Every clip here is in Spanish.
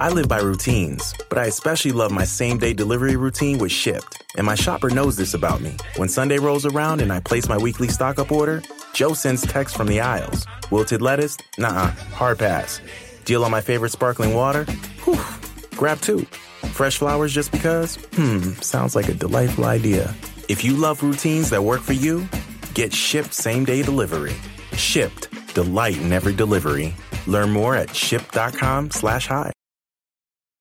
I live by routines, but I especially love my same day delivery routine with Shipped. And my shopper knows this about me. When Sunday rolls around and I place my weekly stock up order, Joe sends texts from the aisles. Wilted lettuce? Nah, hard pass. Deal on my favorite sparkling water? Whew, grab two. Fresh flowers just because? Hmm, sounds like a delightful idea. If you love routines that work for you, get Shipped same day delivery. Shipped, delight in every delivery. Learn more at ship.com slash hi.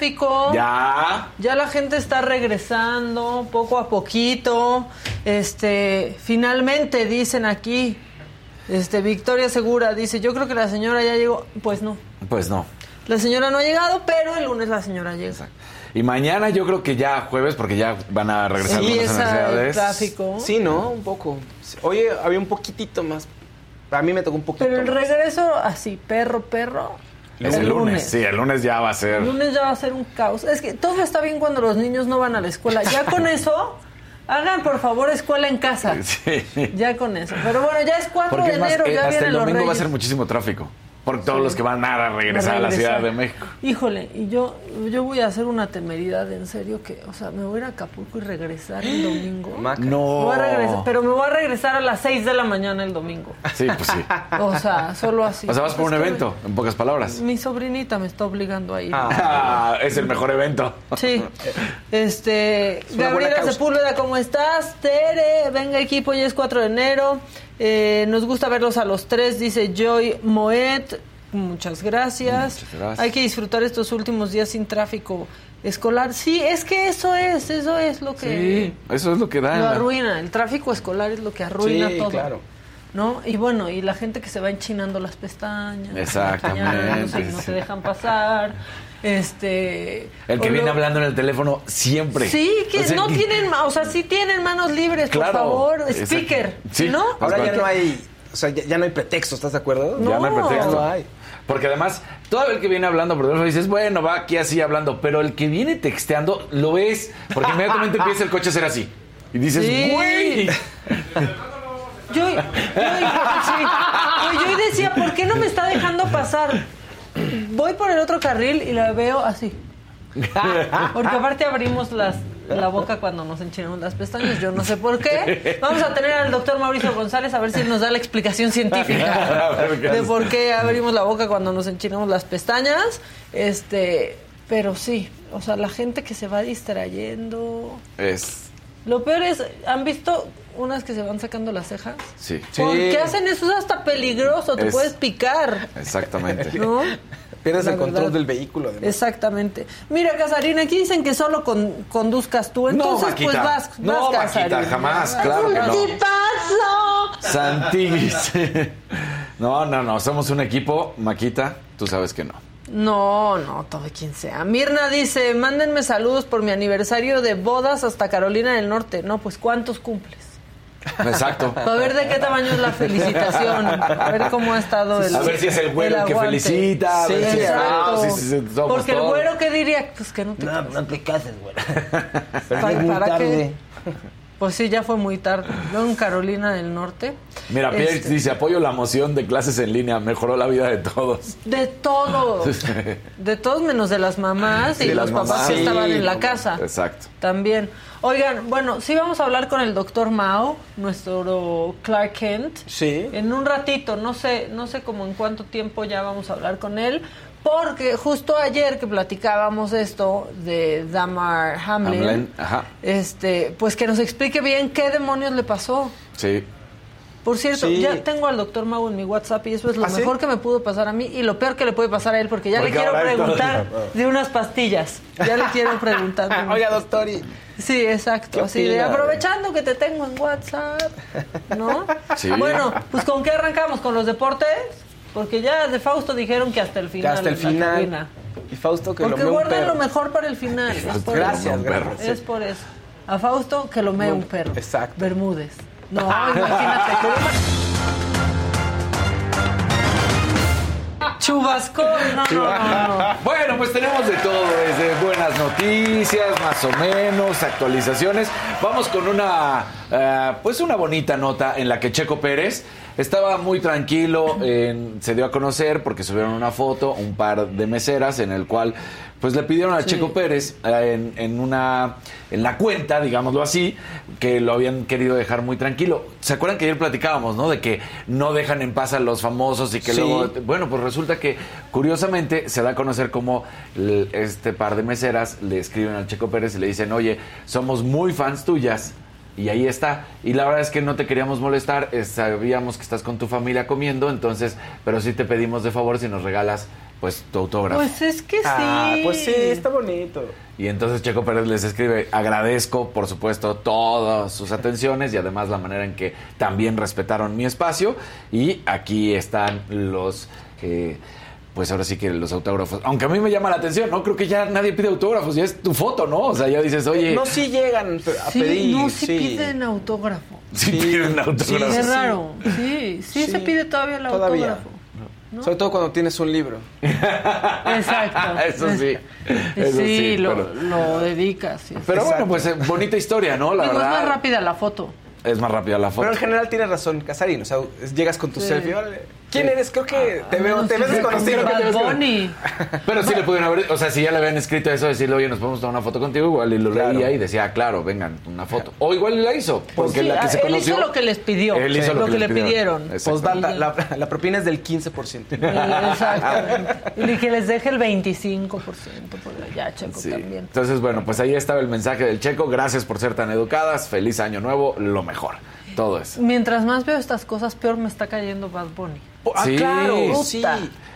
Tráfico. Ya. Ya la gente está regresando poco a poquito. Este, finalmente dicen aquí, este, Victoria Segura dice, yo creo que la señora ya llegó. Pues no. Pues no. La señora no ha llegado, pero el lunes la señora llega. Y mañana yo creo que ya jueves, porque ya van a regresar algunas Empieza el universidades. tráfico. Sí, ¿no? Un poco. Oye, había un poquitito más. A mí me tocó un poquito. Pero el más. regreso así, perro, perro. Es el lunes. Sí, el lunes ya va a ser. El lunes ya va a ser un caos. Es que todo está bien cuando los niños no van a la escuela. Ya con eso, hagan por favor escuela en casa. Sí. Ya con eso. Pero bueno, ya es 4 Porque de es más, enero, eh, ya hasta vienen el los domingo va a ser muchísimo tráfico. Por todos los que van a regresar a la. Ciudad de México. Híjole, y yo, yo voy a hacer una temeridad, en serio, que, o sea, me voy a ir a Acapulco y regresar el domingo. Maca. Me voy a regresar, No. pero me voy a regresar a las 6 de la mañana el domingo. Sí, pues sí. O sea, solo así. O sea, vas por un Es que evento, en pocas palabras. Mi sobrinita me está obligando a ir. Ah, es el mejor evento. Sí. Este, buena Gabriela. Sepúlveda, ¿cómo estás? Tere, venga equipo, ya es 4 de enero. Eh, nos gusta verlos a los tres, dice Joy Moet. Muchas gracias. Muchas gracias. Hay que disfrutar estos últimos días sin tráfico escolar. Sí, es que eso es, eso es lo que Sí, eso es lo que da. lo la- arruina. El tráfico escolar es lo que arruina Sí, todo. claro. ¿No? Y bueno, y la gente que se va enchinando las pestañas. Exactamente, no se dejan pasar. Este. El que viene hablando en el teléfono siempre. Sí, que O sea, no que- tienen, o sea, sí tienen manos libres, Claro, por favor, speaker, Sí. ¿no? Ahora ya no hay. O sea, ya, ya no hay pretexto, ¿estás de acuerdo? Ya no hay No. pretexto. No hay. Porque además, todo el que viene hablando por teléfono dices, bueno, va aquí así hablando, pero el que viene texteando lo ves, porque inmediatamente empieza el coche a ser así. Y dices, Sí. güey. Yo, yo, sí. Yo- yo decía, ¿por qué no me está dejando pasar? Voy por el otro carril y la veo así. Porque aparte abrimos las, la boca cuando nos enchinamos las pestañas, yo no sé por qué. Vamos a tener al doctor Mauricio González a ver si nos da la explicación científica de por qué abrimos la boca cuando nos enchinamos las pestañas. Este, pero sí, o sea, la gente que se va distrayendo. Es. Lo peor es, ¿han visto unas que se van sacando las cejas? Sí. ¿Por Sí. qué hacen eso? Es hasta peligroso, te Es- puedes picar, Exactamente. ¿no? Pierdes La el control verdad. del vehículo. además. Exactamente. Mira, Casarín, aquí dicen que solo con- conduzcas tú, entonces Maquita. pues vas, No, vas Maquita, Casarín. jamás, claro que no. ¿Qué pasó? Santis. No, no, no. Somos un equipo, Maquita. Tú sabes que no. No, no, todo quien sea. Mirna dice, mándenme saludos por mi aniversario de bodas hasta Carolina del Norte. No, pues ¿cuántos cumples? Exacto. A ver de qué tamaño es la felicitación. A ver cómo ha estado el A ver si es el güero el que felicita. A ver si, Exacto. ah, sí, sí, sí, somos Porque el güero, ¿qué diría? Pues que no te No, no te cases, güey. ¿Para, es muy para qué? Pues sí, ya fue muy tarde. Luego en Carolina del Norte. Mira, Pierre Este, dice, apoyo la moción de clases en línea, mejoró la vida de todos. De todos. De todos menos de las mamás y los papás que Sí, estaban en la casa. Exacto. También. Oigan, bueno, sí vamos a hablar con el doctor Mao, nuestro Clark Kent. Sí. En un ratito, no sé, no sé como en cuánto tiempo ya vamos a hablar con él. Porque justo ayer que platicábamos esto de Damar Hamlin, Hamlin, ajá. este, pues que nos explique bien qué demonios le pasó. Sí. Por cierto, Sí. ya tengo al doctor Mau en mi WhatsApp y eso es lo ¿Ah, sí? mejor que me pudo pasar a mí y lo peor que le puede pasar a él porque ya Porque le quiero preguntar de unas pastillas. Ya le quiero preguntar. Oiga, doctor, y Sí, exacto. ¿Qué Así de aprovechando que te tengo en WhatsApp, ¿no? Sí. Bueno, pues ¿con qué arrancamos? ¿Con los deportes? Porque ya de Fausto dijeron que hasta el que final. hasta el final. cabina. Y Fausto que Porque lo veo un perro. lo mejor para el final. Es por Gracias, eso. gracias. Es por eso. A Fausto que lo mee un perro. Exacto. Bermúdez. No, imagínate. Chubasco. No, no, no, no. Bueno, pues tenemos de todo, desde buenas noticias, más o menos, actualizaciones. Vamos con una, eh, pues una bonita nota en la que Checo Pérez estaba muy tranquilo, en- se dio a conocer porque subieron una foto, un par de meseras en el cual, pues le pidieron a Sí. Checo Pérez eh, en, en una, en la cuenta, digámoslo así, que lo habían querido dejar muy tranquilo. ¿Se acuerdan que ayer platicábamos, no? De que no dejan en paz a los famosos y que Sí. luego bueno, pues resulta que curiosamente se da a conocer como l- este par de meseras le escriben al Checo Pérez y le dicen, oye, somos muy fans tuyas. Y ahí está. Y la verdad es que no te queríamos molestar, eh, sabíamos que estás con tu familia comiendo, entonces, pero sí te pedimos de favor si nos regalas pues tu autógrafo. Pues es que sí. Ah, pues sí, está bonito. Y entonces Checo Pérez les escribe, agradezco por supuesto todas sus atenciones y además la manera en que también respetaron mi espacio. Y aquí están los, eh, pues ahora sí que los autógrafos. Aunque a mí me llama la atención, ¿no? Creo que ya nadie pide autógrafos, ya es tu foto, ¿no? O sea, ya dices, oye, No, sí llegan a Sí, pedir. no, sí, sí. piden autógrafo. sí piden sí. Qué sí. raro. Sí, sí, Sí. se pide todavía el Todavía. autógrafo. Sobre todo cuando tienes un libro. Exacto. Eso sí, eso sí, sí, lo, pero- lo dedicas. sí. Pero bueno, pues eh, bonita historia, ¿no? La Digo, es verdad. más rápida la foto. Es más rápida la foto. Pero en general tienes razón, Casarín. O sea, es- llegas con tu Sí. selfie. órale. ¿Quién eres? Creo que te A veo, te ves desconocido. como ¿qué te. Pero sí le pudieron haber, o sea, si ya le habían escrito eso, decirle, oye, nos podemos tomar una foto contigo, igual y lo Claro. leía y decía, ah, claro, vengan, una foto. O igual la hizo, porque Sí, la que se él conoció. hizo lo que les pidió. Él hizo lo, lo que, que le pidieron. Postdata, la, la propina es del 15%. Exactamente. Y que les deje el 25%. Por allá, Checo, Sí. también. Entonces, bueno, pues ahí estaba el mensaje del checo. Gracias por ser tan educadas. Feliz año nuevo, lo mejor. Todo eso. Mientras más veo estas cosas, peor me está cayendo Bad Bunny. Ah, Sí. claro, sí.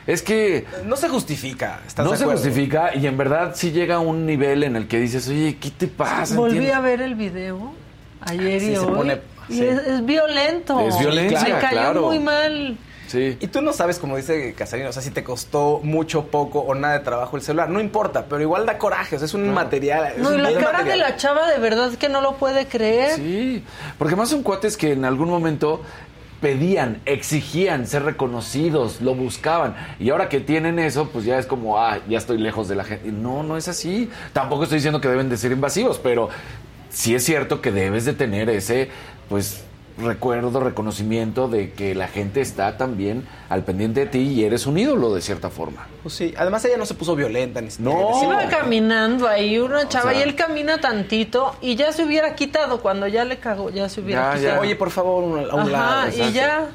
Es que No se justifica. ¿estás no de se justifica y en verdad sí llega a un nivel en el que dices, oye, ¿qué te pasa? Volví ¿Entiendes? a ver el video ayer Sí, y se hoy. pone- y sí. es, es violento. Es violencia, Me cayó claro. muy mal. Sí. Y tú no sabes, como dice Casarín, o sea, si te costó mucho, poco o nada de trabajo el celular. No importa, pero igual da coraje. O sea, es un material. es No, y la cara de la chava de verdad es que no lo puede creer. Sí, porque más son cuates que en algún momento pedían, exigían ser reconocidos, lo buscaban. Y ahora que tienen eso, pues ya es como, ah, ya estoy lejos de la gente. No, no es así. Tampoco estoy diciendo que deben de ser invasivos, pero sí es cierto que debes de tener ese, pues, recuerdo, reconocimiento de que la gente está también al pendiente de ti y eres un ídolo de cierta forma. Pues sí, además ella no se puso violenta ni siquiera. No. Sí, Iba caminando ahí una chava sea- y él camina tantito y ya se hubiera quitado cuando ya le cagó, ya se hubiera Ya, quitado. ya. Oye, por favor, un- a un Ajá, lado. y ya.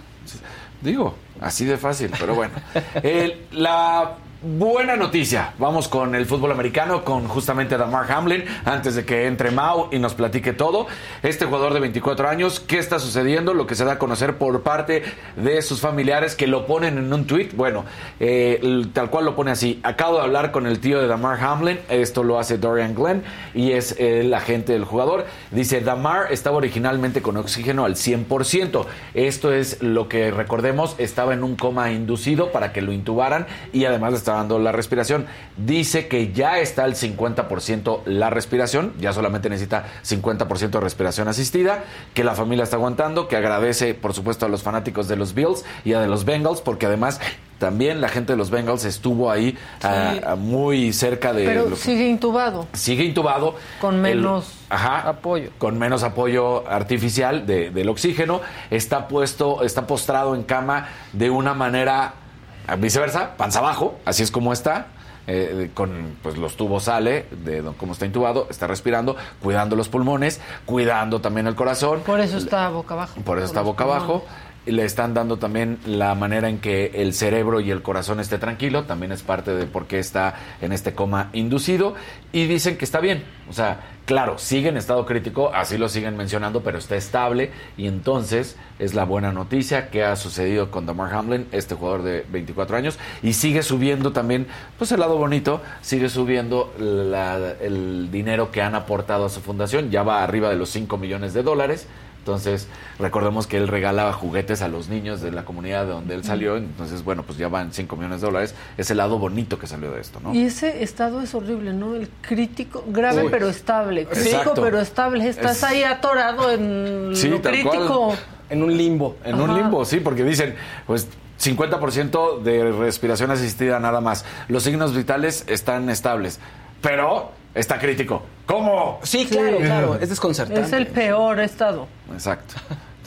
Digo, así de fácil, pero bueno. El- la buena noticia, vamos con el fútbol americano, con justamente Damar Hamlin, antes de que entre Mau y nos platique todo. Este jugador de 24 años, ¿qué está sucediendo? Lo que se da a conocer por parte de sus familiares que lo ponen en un tweet. Bueno, eh, tal cual lo pone así. Acabo de hablar con el tío de Damar Hamlin, esto lo hace Dorian Glenn y es el agente del jugador. Dice, Damar estaba originalmente con oxígeno al 100%. Esto es lo que recordemos, estaba en un coma inducido para que lo intubaran y además dando la respiración. Dice que ya está al 50% la respiración, ya solamente necesita 50% de respiración asistida, que la familia está aguantando, que agradece por supuesto a los fanáticos de los Bills y a de los Bengals porque además también la gente de los Bengals estuvo ahí a- a muy cerca de... Pero lo sigue intubado. sigue intubado. Con El- menos apoyo. Con menos apoyo artificial de- del oxígeno. Está puesto, está postrado en cama de una manera viceversa, panza abajo, así es como está. eh, con pues los tubos sale de cómo está intubado, está respirando, cuidando los pulmones, cuidando también el corazón. Por eso está boca abajo. Por eso está boca pulmones. abajo. Le están dando también la manera en que el cerebro y el corazón esté tranquilo. También es parte de por qué está en este coma inducido. Y dicen que está bien. O sea, claro, sigue en estado crítico, así lo siguen mencionando, pero está estable. Y entonces es la buena noticia que ha sucedido con Damar Hamlin, este jugador de 24 años. Y sigue subiendo también, pues el lado bonito, sigue subiendo la- el dinero que han aportado a su fundación. Ya va arriba de los 5 millones de dólares. Entonces, recordemos que él regalaba juguetes a los niños de la comunidad de donde él salió. Entonces, bueno, pues ya van 5 millones de dólares. Es el lado bonito que salió de esto, ¿no? Y ese estado es horrible, ¿no? El crítico, grave Uy. pero estable. Crítico Exacto. pero estable. Estás Es- ahí atorado en Sí, lo crítico. cual. En un limbo. En un limbo, sí, porque dicen, pues 50% de respiración asistida nada más. Los signos vitales están estables, pero está crítico. ¿Cómo? Sí, claro, claro. Es desconcertante. Es el peor estado. Exacto.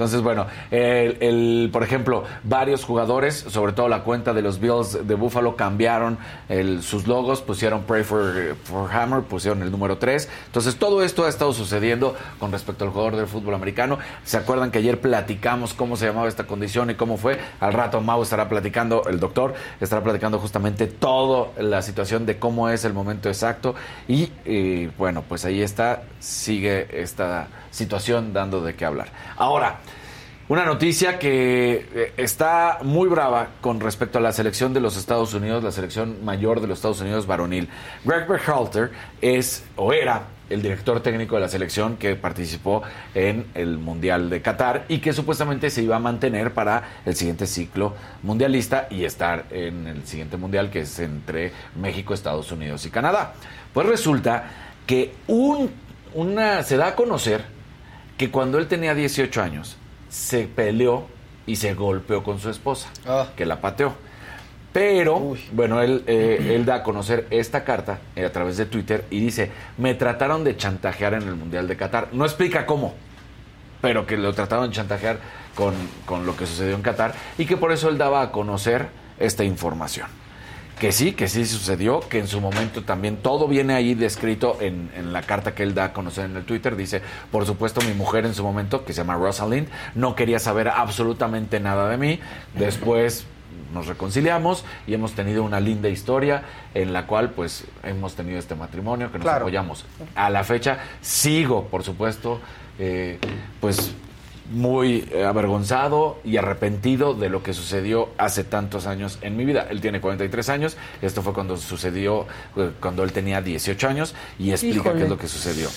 Entonces, bueno, el, por ejemplo, varios jugadores, sobre todo la cuenta de los Bills de Buffalo, cambiaron el- sus logos, pusieron Pray for, for Hammer, pusieron el número 3. Entonces, todo esto ha estado sucediendo con respecto al jugador del fútbol americano. ¿Se acuerdan que ayer platicamos cómo se llamaba esta condición y cómo fue? Al rato Mau estará platicando, el doctor estará platicando justamente toda la situación de cómo es el momento exacto. Y eh, bueno, pues ahí está, sigue esta situación dando de qué hablar. Ahora, una noticia que eh, está muy brava con respecto a la selección de los Estados Unidos, la selección mayor de los Estados Unidos varonil. Greg Berhalter es o era el director técnico de la selección que participó en el Mundial de Qatar y que supuestamente se iba a mantener para el siguiente ciclo mundialista y estar en el siguiente mundial que es entre México, Estados Unidos y Canadá. Pues resulta que un, una, se da a conocer que cuando él tenía 18 años se peleó y se golpeó con su esposa, Ah. que la pateó. Pero, Uy. bueno, él, eh, él da a conocer esta carta eh, a través de Twitter y dice, me trataron de chantajear en el Mundial de Qatar. No explica cómo, pero que lo trataron de chantajear con, con lo que sucedió en Qatar y que por eso él daba a conocer esta información. Que sí, que sí sucedió, que en su momento también todo viene ahí descrito en, en la carta que él da a conocer en el Twitter. Dice, por supuesto, mi mujer en su momento, que se llama Rosalind, no quería saber absolutamente nada de mí. Después nos reconciliamos y hemos tenido una linda historia en la cual pues hemos tenido este matrimonio que nos Claro. apoyamos. A la fecha sigo, por supuesto, eh, pues muy eh, avergonzado y arrepentido de lo que sucedió hace tantos años en mi vida. Él tiene 43 años, esto fue cuando sucedió, eh, cuando él tenía 18 años y explica Híjole. qué es lo que sucedió.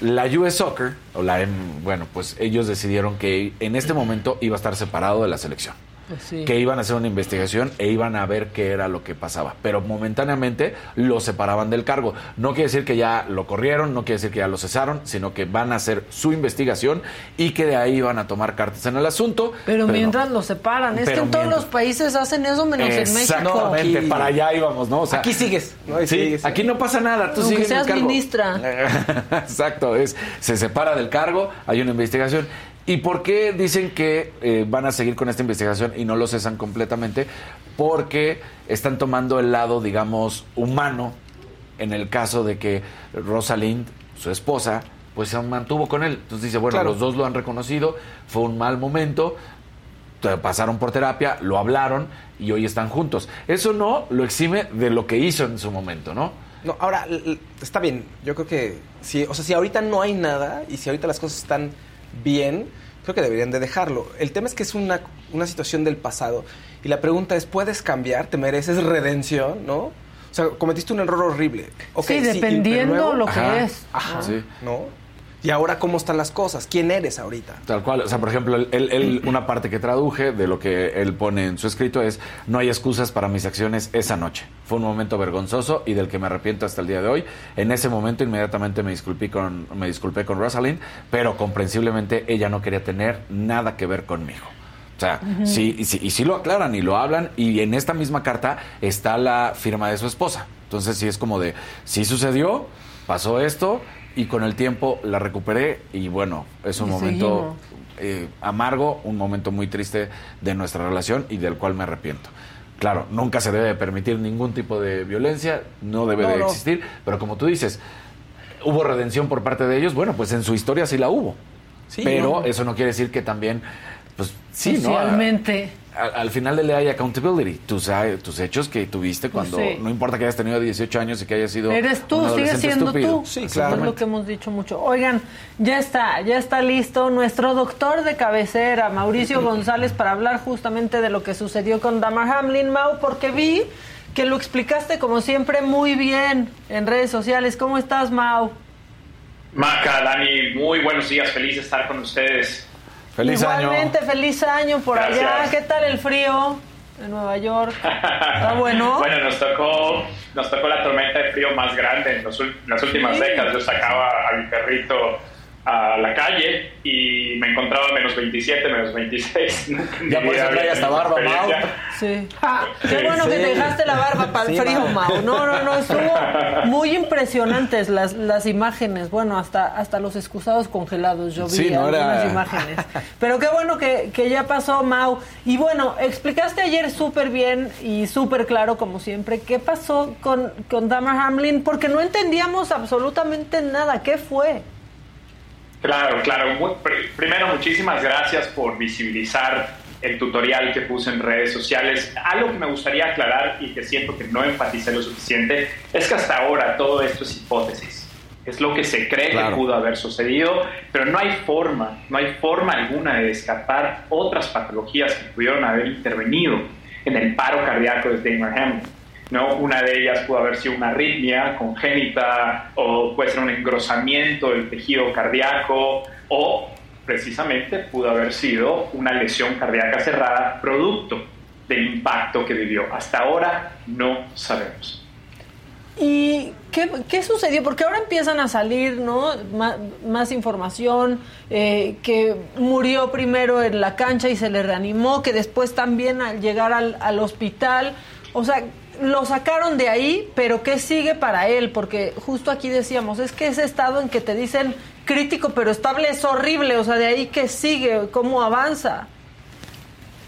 La US Soccer, o la M- bueno, pues ellos decidieron que en este momento iba a estar separado de la selección sí. que iban a hacer una investigación e iban a ver qué era lo que pasaba. Pero momentáneamente lo separaban del cargo. No quiere decir que ya lo corrieron, no quiere decir que ya lo cesaron, sino que van a hacer su investigación y que de ahí van a tomar cartas en el asunto. Pero, mientras lo separan. Es que en todos mientras- los países hacen eso menos en México. Exactamente, aquí- para allá íbamos, ¿no? O sea, Aquí sigues. ¿no? Ahí Sí, sigues. aquí no pasa nada, tú Aunque sigues en el seas cargo. ministra. Exacto, es se separa del cargo, hay una investigación. ¿Y por qué dicen que eh, van a seguir con esta investigación y no lo cesan completamente? Porque están tomando el lado, digamos, humano en el caso de que Rosalind, su esposa, pues se mantuvo con él. Entonces dice, bueno, Claro. los dos lo han reconocido, fue un mal momento, pasaron por terapia, lo hablaron y hoy están juntos. Eso no lo exime de lo que hizo en su momento, ¿no? No, ahora, está bien. Yo creo que si, o sea, si ahorita no hay nada y si ahorita las cosas están bien, creo que deberían de dejarlo. El tema es que es una, una situación del pasado y la pregunta es, ¿puedes cambiar? ¿Te mereces redención? ¿No? O sea, cometiste un error horrible. Sí, dependiendo lo Ajá. que es. Ajá. Sí. ¿No? Y ahora, ¿cómo están las cosas? ¿Quién eres ahorita? Tal cual, o sea, por ejemplo, él, él- él- una parte que traduje de lo que él pone en su escrito es, no hay excusas para mis acciones esa noche. Fue un momento vergonzoso y del que me arrepiento hasta el día de hoy. En ese momento inmediatamente me disculpé con, me disculpé con Rosalind, pero comprensiblemente ella no quería tener nada que ver conmigo. O sea, sí, y sí, y sí lo aclaran y lo hablan y en esta misma carta está la firma de su esposa. Entonces sí es como de, sí sucedió, pasó esto y con el tiempo la recuperé y bueno, es un Y momento eh, amargo, un momento muy triste de nuestra relación y del cual me arrepiento. Claro, nunca se debe permitir ningún tipo de violencia, no debe No, de no. existir, pero como tú dices, hubo redención por parte de ellos, bueno, pues en su historia sí la hubo. Sí, pero no. eso no quiere decir que también, pues sí, ¿no? Al, al final del día hay accountability, tus, tus hechos que tuviste cuando, Sí. no importa que hayas tenido 18 años y que hayas sido Eres tú, sigues siendo estúpido. tú. Sí, Eso claro. Es lo que hemos dicho mucho. Oigan, ya está, ya está listo nuestro doctor de cabecera, Mauricio González, para hablar justamente de lo que sucedió con Damar Hamlin, Mau, porque vi que lo explicaste como siempre muy bien en redes sociales. ¿Cómo estás, Mau? Maca, Dani, muy buenos días, feliz de estar con ustedes. Feliz Igualmente, año. feliz año por allá. Gracias. ¿Qué tal el frío en Nueva York? ¿Está bueno? Bueno, nos tocó, nos tocó la tormenta de frío más grande en, los ul- en las últimas Sí. décadas. Yo sacaba a mi perrito a la calle y me encontraba menos 27, menos 26. Nunca en Ya por eso trae hasta barba. Mau. Sí. Qué bueno que te dejaste la barba para el Sí, frío, Mau. Mau. No, no, no, estuvo muy impresionantes las, las imágenes. Bueno, hasta, hasta los excusados congelados yo vi Sí, no algunas era- imágenes. Pero qué bueno que, que ya pasó, Mau. Y bueno, explicaste ayer súper bien y súper claro, como siempre, qué pasó con, con Damar Hamlin, porque no entendíamos absolutamente nada. ¿Qué fue? Claro, claro. Primero, muchísimas gracias por visibilizar el tutorial que puse en redes sociales. Algo que me gustaría aclarar y que siento que no enfaticé lo suficiente es que hasta ahora todo esto es hipótesis. Es lo que se cree Claro. que pudo haber sucedido, pero no hay forma, no hay forma alguna de descartar otras patologías que pudieron haber intervenido en el paro cardíaco de Damar Hamlin. ¿No? Una de ellas pudo haber sido una arritmia congénita o puede ser un engrosamiento del tejido cardíaco o precisamente pudo haber sido una lesión cardíaca cerrada producto del impacto que vivió. Hasta ahora no sabemos. ¿Y qué, qué sucedió? Porque ahora empiezan a salir ¿no? Ma- más, información, eh, que murió primero en la cancha y se le reanimó, que después también al llegar al, al hospital, o sea, lo sacaron de ahí, pero ¿qué sigue para él? Porque justo aquí decíamos, es que ese estado en que te dicen crítico pero estable es horrible, o sea, de ahí qué sigue, cómo avanza.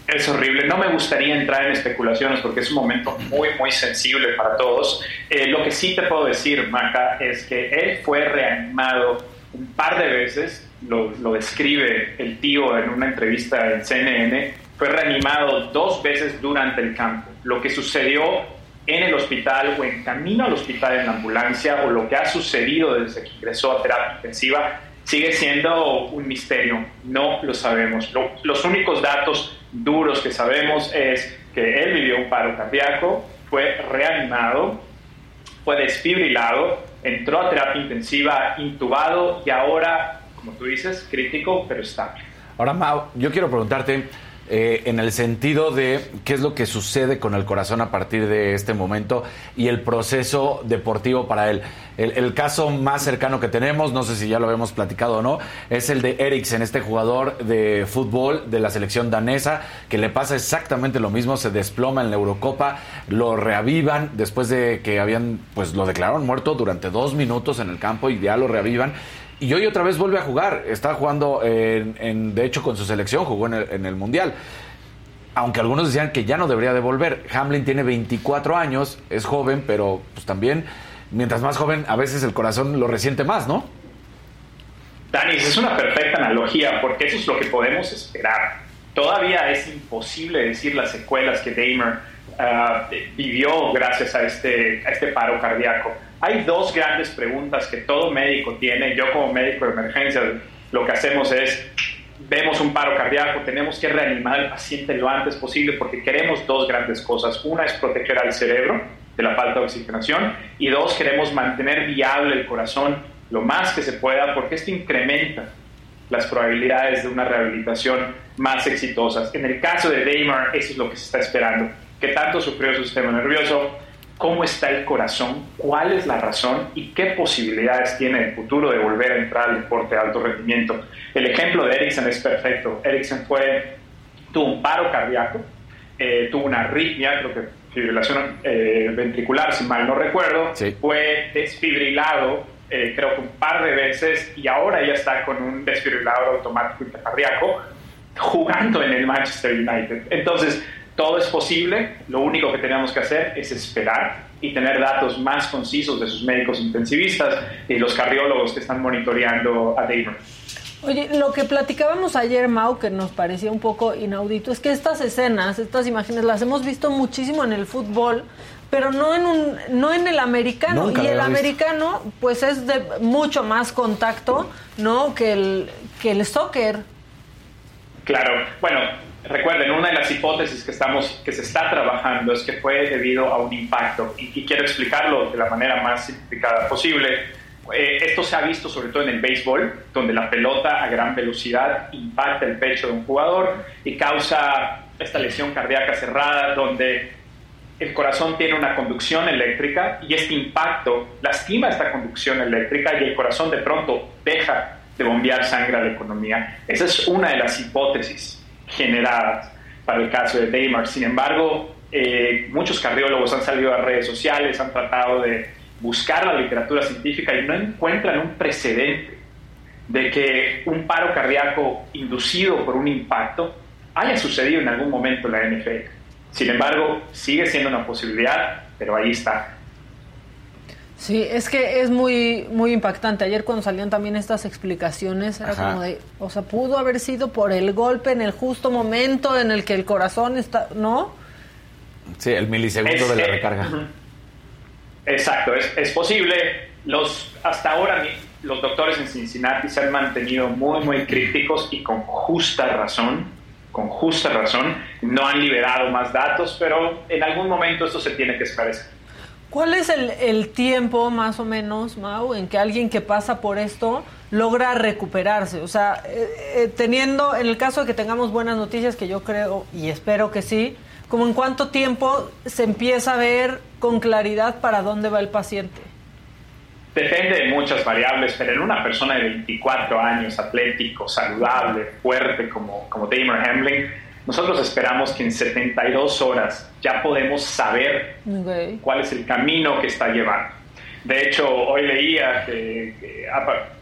Es horrible. No me gustaría entrar en especulaciones porque es un momento muy, muy sensible para todos. Eh, lo que sí te puedo decir, Maca, es que él fue reanimado un par de veces. Lo, lo describe el tío en una entrevista en CNN. Fue reanimado dos veces durante el campo. Lo que sucedió en el hospital o en camino al hospital en la ambulancia o lo que ha sucedido desde que ingresó a terapia intensiva sigue siendo un misterio. No lo sabemos. Lo- los únicos datos duros que sabemos es que él vivió un paro cardíaco, fue reanimado, fue desfibrilado, entró a terapia intensiva, intubado y ahora, como tú dices, crítico pero estable. Ahora, Mau, yo quiero preguntarte eh, en el sentido de qué es lo que sucede con el corazón a partir de este momento y el proceso deportivo para él. El, el caso más cercano que tenemos, no sé si ya lo habíamos platicado o no, es el de Eriksen, este jugador de fútbol de la selección danesa, que le pasa exactamente lo mismo, se desploma en la Eurocopa, lo reavivan después de que habían, pues lo declararon muerto durante dos minutos en el campo y ya lo reavivan. Y hoy otra vez vuelve a jugar. Está jugando, en, de hecho, con su selección, jugó en el, en el Mundial. Aunque algunos decían que ya no debería de volver. Hamlin tiene 24 años, es joven, pero pues también, mientras más joven, a veces el corazón lo resiente más, ¿no? Dani, es una perfecta analogía porque eso es lo que podemos esperar. Todavía es imposible decir las secuelas que Damer ah, vivió gracias a este, a este paro cardíaco. Hay dos grandes preguntas que todo médico tiene. Yo como médico de emergencia lo que hacemos es, vemos un paro cardíaco, tenemos que reanimar al paciente lo antes posible porque queremos dos grandes cosas. Una es proteger al cerebro de la falta de oxigenación y dos, queremos mantener viable el corazón lo más que se pueda porque esto incrementa las probabilidades de una rehabilitación más exitosas. En el caso de Damar, eso es lo que se está esperando. ¿Qué tanto sufrió su sistema nervioso? ¿Cómo está el corazón? ¿Cuál es la razón? ¿Y qué posibilidades tiene en el futuro de volver a entrar al deporte de alto rendimiento? El ejemplo de Ericsson es perfecto. Ericsson fue tuvo un paro cardíaco, eh, tuvo una arritmia, creo que fibrilación eh, ventricular, si mal no recuerdo, fue desfibrilado eh, creo que un par de veces y ahora ya está con un desfibrilador automático cardíaco jugando en el Manchester United. Entonces, todo es posible, lo único que tenemos que hacer es esperar y tener datos más concisos de sus médicos intensivistas y los cardiólogos que están monitoreando a Damon. Oye, lo que platicábamos ayer, Mau, que nos parecía un poco inaudito, es que estas escenas, estas imágenes, las hemos visto muchísimo en el fútbol, pero no en un, no en el americano. y el americano, pues es de mucho más contacto, ¿no? Que el, que el soccer. Claro, bueno, recuerden, una de las hipótesis que, estamos, que se está trabajando es que fue debido a un impacto, y, quiero explicarlo de la manera más simplificada posible. Eh, esto se ha visto sobre todo en el béisbol, donde la pelota a gran velocidad impacta el pecho de un jugador y causa esta lesión cardíaca cerrada, donde el corazón tiene una conducción eléctrica y este impacto lastima esta conducción eléctrica y el corazón de pronto deja de bombear sangre a la economía. Esa es una de las hipótesis generadas para el caso de Damar. Sin embargo, eh, muchos cardiólogos han salido a redes sociales, han tratado de buscar la literatura científica y no encuentran un precedente de que un paro cardíaco inducido por un impacto haya sucedido en algún momento en la NFL. Sin embargo, sigue siendo una posibilidad, pero ahí está. Sí, es que es muy muy impactante. Ayer cuando salían también estas explicaciones era como de, o sea, pudo haber sido por el golpe en el justo momento en el que el corazón está, ¿no? Sí, el milisegundo de la recarga. Exacto, es, es, posible. Los hasta ahora los doctores en Cincinnati se han mantenido muy muy críticos y con justa razón, con justa razón. No han liberado más datos, pero en algún momento esto se tiene que esclarecer. ¿Cuál es el, tiempo más o menos, Mau, en que alguien que pasa por esto logra recuperarse? O sea, eh, eh, teniendo, en el caso de que tengamos buenas noticias, que yo creo y espero que sí, como en cuánto tiempo se empieza a ver con claridad para dónde va el paciente? Depende de muchas variables, pero en una persona de 24 años, atlético, saludable, fuerte como, como Damer Hamlin, nosotros esperamos que en 72 horas ya podemos saber cuál es el camino que está llevando. De hecho, hoy leía que,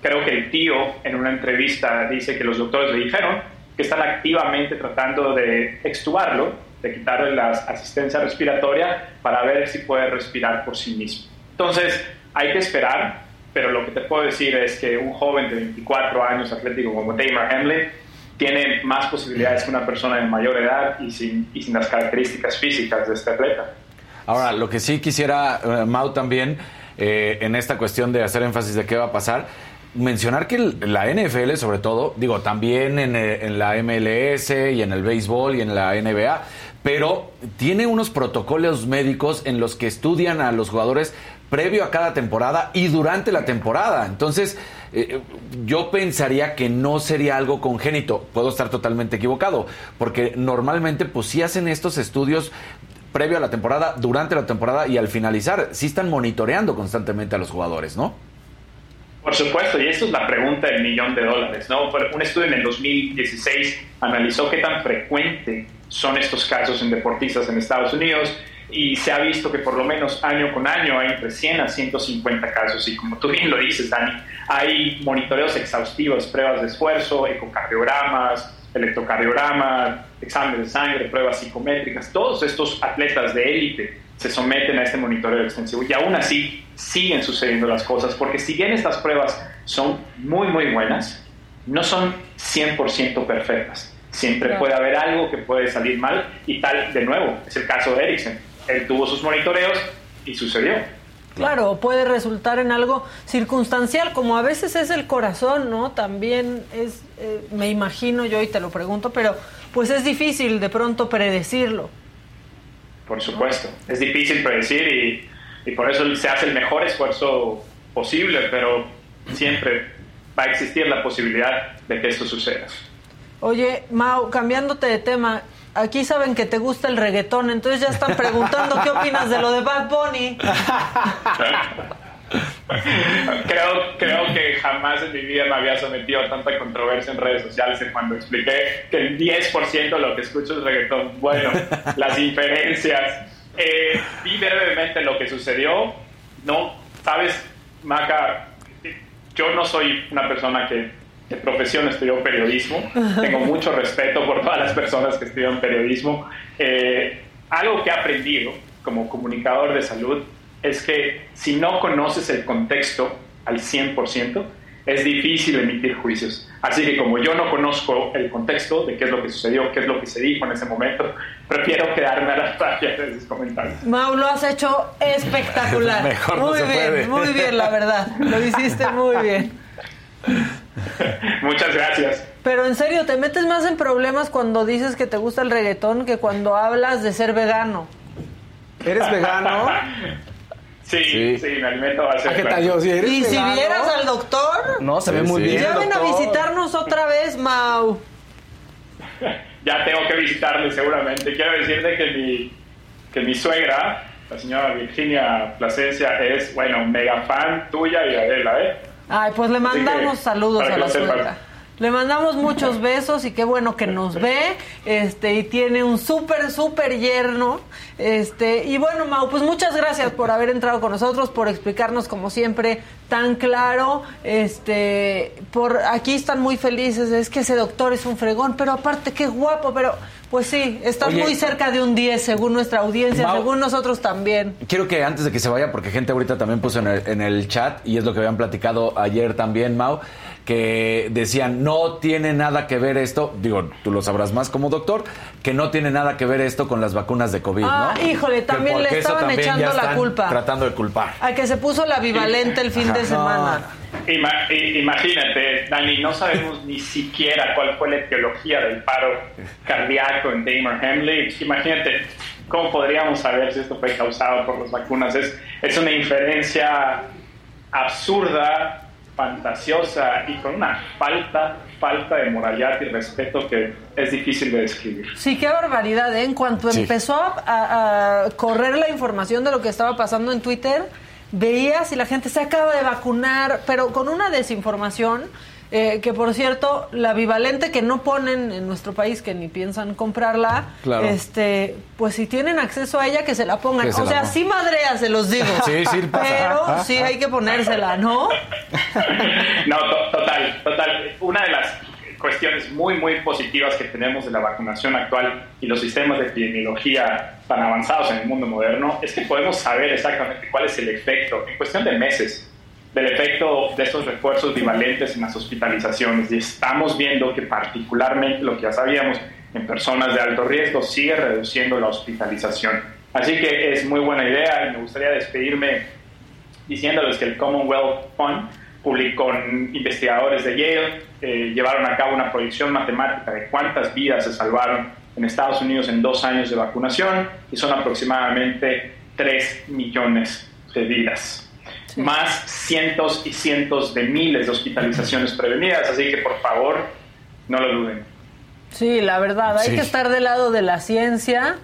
creo que el tío en una entrevista dice que los doctores le dijeron que están activamente tratando de extubarlo, de quitarle la asistencia respiratoria para ver si puede respirar por sí mismo. Entonces, hay que esperar, pero lo que te puedo decir es que un joven de 24 años atlético como Tamer Hamlin tiene más posibilidades que una persona de mayor edad y sin, y sin las características físicas de este atleta. Ahora, lo que sí quisiera, uh, Mau, también, eh, en esta cuestión de hacer énfasis de qué va a pasar, mencionar que la NFL, sobre todo, digo, también en, eh, en, la MLS y en el béisbol y en la NBA, pero tiene unos protocolos médicos en los que estudian a los jugadores previo a cada temporada y durante la temporada. Entonces, eh, yo pensaría que no sería algo congénito. Puedo estar totalmente equivocado, porque normalmente pues sí hacen estos estudios previo a la temporada, durante la temporada y al finalizar. Sí están monitoreando constantemente a los jugadores, ¿no? Por supuesto, y esto es la pregunta del millón de dólares, ¿no? Un estudio en el 2016 analizó qué tan frecuente son estos casos en deportistas en Estados Unidos y se ha visto que por lo menos año con año hay entre 100 a 150 casos. Y como tú bien lo dices, Dani, hay monitoreos exhaustivos, pruebas de esfuerzo, ecocardiogramas, electrocardiograma, exámenes de sangre, pruebas psicométricas, todos estos atletas de élite se someten a este monitoreo extensivo y aún así siguen sucediendo las cosas porque si bien estas pruebas son muy muy buenas, no son 100% perfectas. Siempre puede haber algo que puede salir mal y tal, de nuevo, es el caso de Ericsson él tuvo sus monitoreos y sucedió. Claro, puede resultar en algo circunstancial, como a veces es el corazón, ¿no? También es, eh, me imagino yo y te lo pregunto, pero pues es difícil de pronto predecirlo. Por supuesto, es difícil predecir y, y por eso se hace el mejor esfuerzo posible, pero siempre va a existir la posibilidad de que esto suceda. Oye, Mau, cambiándote de tema, aquí saben que te gusta el reggaetón, entonces ya están preguntando qué opinas de lo de Bad Bunny. creo, creo que jamás en mi vida me había sometido a tanta controversia en redes sociales cuando expliqué que el 10% de lo que escucho es reggaetón. Bueno, las inferencias. Eh, vi brevemente lo que sucedió. No, sabes, Maca, yo no soy una persona que de profesión estudió periodismo. Tengo mucho respeto por todas las personas que estudian periodismo. Eh, algo que he aprendido como comunicador de salud es que si no conoces el contexto al 100%, es difícil emitir juicios. Así que como yo no conozco el contexto de qué es lo que sucedió, qué es lo que se dijo en ese momento, prefiero quedarme a las páginas de sus comentarios. Mau, lo has hecho espectacular. Mejor no muy se bien, puede. muy bien, la verdad. Lo hiciste muy bien. Muchas gracias. Pero en serio, te metes más en problemas cuando dices que te gusta el reggaetón que cuando hablas de ser vegano. ¿Eres vegano? Sí, Sí. sí, me alimento a hacer ¿A qué tal yo? ¿Sí eres Y si vegano? vieras al doctor, No, se ve muy sí. bien. ya ven a visitarnos otra vez, Mau. Ya tengo que visitarle seguramente. Quiero decirte que mi, que mi suegra, la señora Virginia Plasencia, es, bueno, mega fan tuya y de Adela, ¿eh? Ay, pues le mandamos saludos a la suegra. Le mandamos muchos besos y qué bueno que nos ve, este, y tiene un súper, súper yerno, este, y bueno, Mau, pues muchas gracias por haber entrado con nosotros, por explicarnos como siempre tan claro, este, por, aquí están muy felices, es que ese doctor es un fregón, pero aparte qué guapo, pero, pues sí, estás Oye. muy cerca de un 10 según nuestra audiencia, Mau. según nosotros también. Quiero que antes de que se vaya, porque gente ahorita también puso en el, en el chat, y es lo que habían platicado ayer también, Mau, que decían, no tiene nada que ver esto, digo, tú lo sabrás más como doctor, que no tiene nada que ver esto con las vacunas de COVID, Ah, ¿no? híjole, también le estaban también ya echando la culpa. Tratando de culpar. A que se puso la bivalente el fin de semana. Ima- imagínate, Dani, no sabemos ni siquiera cuál fue la etiología del paro cardíaco en Damar Hamley. Imagínate, ¿cómo podríamos saber si esto fue causado por las vacunas? Es, es una inferencia absurda, fantasiosa y con una falta, falta de moralidad y respeto que es difícil de describir. Sí, qué barbaridad, ¿eh? En cuanto Sí. empezó a, a- a correr la información de lo que estaba pasando en Twitter, veías y la gente se acaba de vacunar, pero con una desinformación. Eh, que por cierto, la bivalente que no ponen en nuestro país, que ni piensan comprarla, Claro. este, pues si tienen acceso a ella, que se la pongan. Se o la sea, pongan. sí madrea, se los digo. Sí, sí pasa. Pero sí hay que ponérsela, ¿no? No, to- total, total. Una de las cuestiones muy, muy positivas que tenemos de la vacunación actual y los sistemas de epidemiología tan avanzados en el mundo moderno es que podemos saber exactamente cuál es el efecto, en cuestión de meses, del efecto de estos refuerzos bivalentes en las hospitalizaciones. Y estamos viendo que particularmente lo que ya sabíamos en personas de alto riesgo sigue reduciendo la hospitalización. Así que es muy buena idea y me gustaría despedirme diciéndoles que el Commonwealth Fund publicó investigadores de Yale, eh, llevaron a cabo una proyección matemática de cuántas vidas se salvaron en Estados Unidos en dos años de vacunación y son aproximadamente 3 millones de vidas. Más cientos y cientos de miles de hospitalizaciones prevenidas, así que por favor, no lo duden. Sí, la verdad, hay Sí. que estar del lado de la ciencia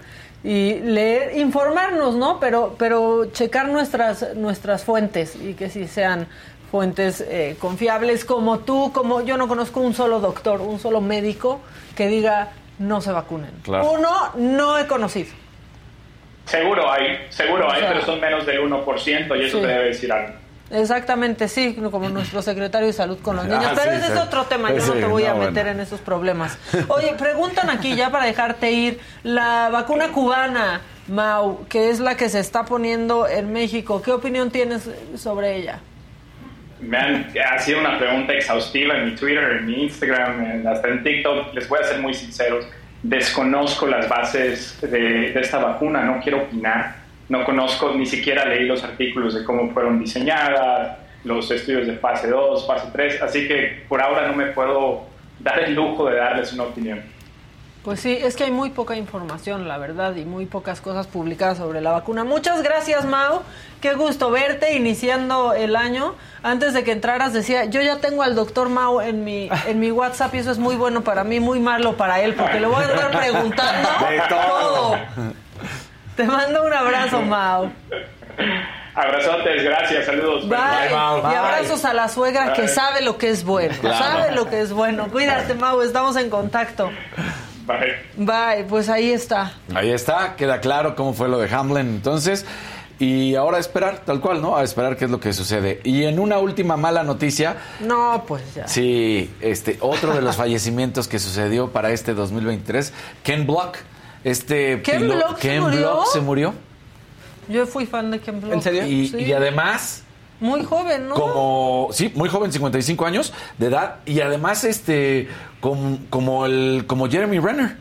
y leer, informarnos, ¿no? Pero, pero checar nuestras, nuestras fuentes y que sí sean fuentes eh, confiables como tú, como yo no conozco un solo doctor, un solo médico que diga no se vacunen. Claro. Uno no he conocido. Seguro hay, seguro O hay, sea, pero son menos del 1% y eso sí. te debe decir algo. Exactamente, sí, como nuestro secretario de salud con los niños. Ah, Pero sí, ese sí. es otro tema, yo no te voy a meter bueno. en esos problemas. Oye, preguntan aquí ya para dejarte ir, la vacuna cubana, Mau, que es la que se está poniendo en México, ¿qué opinión tienes sobre ella? Me han ha sido una pregunta exhaustiva en mi Twitter, en mi Instagram, hasta en TikTok. Les voy a ser muy sinceros. Desconozco las bases de, de esta vacuna, no quiero opinar. No conozco, ni siquiera leí los artículos de cómo fueron diseñadas, los estudios de fase 2, fase 3. Así que por ahora no me puedo dar el lujo de darles una opinión. Pues sí, es que hay muy poca información, la verdad, y muy pocas cosas publicadas sobre la vacuna. Muchas gracias, Mau. Qué gusto verte iniciando el año. Antes de que entraras decía, yo ya tengo al doctor Mau en mi, en mi WhatsApp y eso es muy bueno para mí, muy malo para él, porque le voy a estar preguntando De todo. Te mando un abrazo, Mau. Abrazotes, gracias, saludos. Bye. Bye, Mau. Y Bye. abrazos a la suegra que sabe lo que es bueno. Claro. Sabe lo que es bueno. Cuídate, Mau, estamos en contacto. Bye. Bye, pues ahí está. Ahí está, queda claro cómo fue lo de Hamlin entonces. Y ahora a esperar, tal cual, ¿no? A esperar qué es lo que sucede. Y en una última mala noticia, No, pues ya. sí, este, otro de los fallecimientos que sucedió para este 2023, Ken Block. Este ¿Ken pilo- Block se Ken murió? Block se murió. Yo fui fan de Ken Block. ¿En serio? Y, Sí. y además, Muy joven, ¿no? como sí muy joven 55 años de edad y además este como, como el como Jeremy Renner